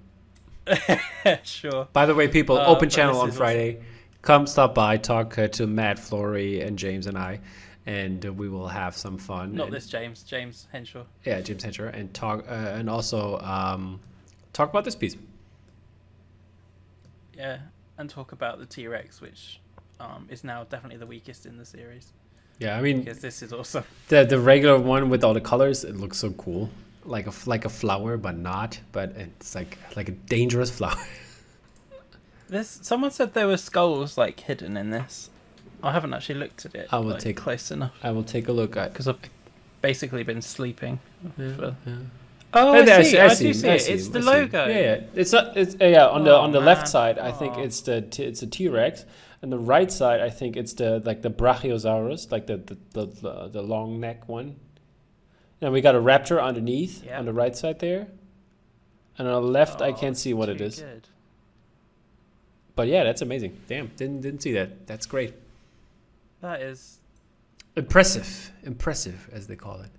uh, sure. By the way, people, uh, open channel on Friday. Come stop by, talk uh, to Matt, Flory, and James and I, and uh, we will have some fun. Not and- this James. James Henshaw. Yeah, James Henshaw, and talk uh, and also um, talk about this piece. Yeah, and talk about the T Rex, which um, is now definitely the weakest in the series Yeah, I mean because this is awesome. the the regular one with all the colors, it looks so cool, like a like a flower, but not. But it's like like a dangerous flower. There's someone said there were skulls like hidden in this. I haven't actually looked at it. I will like, take- close enough I will take a look at. because I've basically been sleeping. Yeah, for- yeah. Oh, Yeah, I, see. I, do him, see I it. It's the see logo. Yeah, yeah. It's not. It's uh, yeah. On the Oh, on the left side, I think Oh. it's the t- it's a T Rex, and the right side, I think it's the like the Brachiosaurus, like the the the, the, the long neck one. And we got a raptor underneath Yeah. on the right side there, and on the left, I Oh, can't see what it oh, is. good. But yeah, that's amazing. Damn, didn't didn't see that. That's great. That is. Impressive, impressive, as they call it.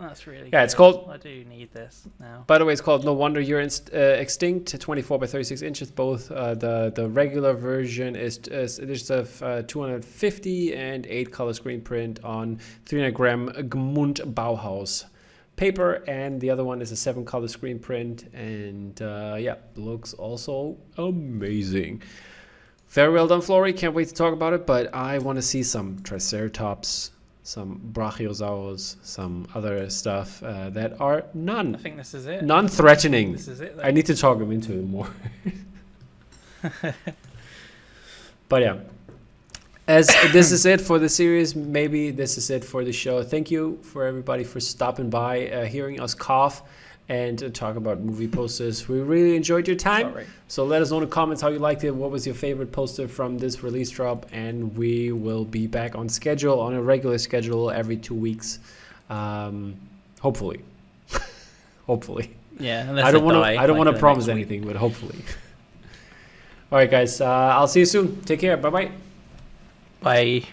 That's really. Yeah, it's called- I do need this now. By the way, it's called No Wonder You're Inst- uh, Extinct, 24 by 36 inches. Both uh, the the regular version is, is there's a f- uh, 250 and 8 color screen print on 300 gram Gmund Bauhaus paper, and the other one is a 7 color screen print, and uh, yeah, looks also amazing. Very well done, Flory. Can't wait to talk about it, but I want to see some Triceratops, some Brachiosaurus, some other stuff uh, that are non I think this is it. non-threatening. This is it. I need to talk him into it more. but yeah, as this is it for the series, maybe this is it for the show. Thank you for everybody for stopping by, uh, hearing us cough, and talk about movie posters. We really enjoyed your time. So let us know in the comments how you liked it. What was your favorite poster from this release drop? And we will be back on schedule, on a regular schedule, every two weeks. Um, hopefully. hopefully. Yeah. I don't want to. I don't want to promise anything, but hopefully. All right, guys. Uh, I'll see you soon. Take care. Bye bye. Bye.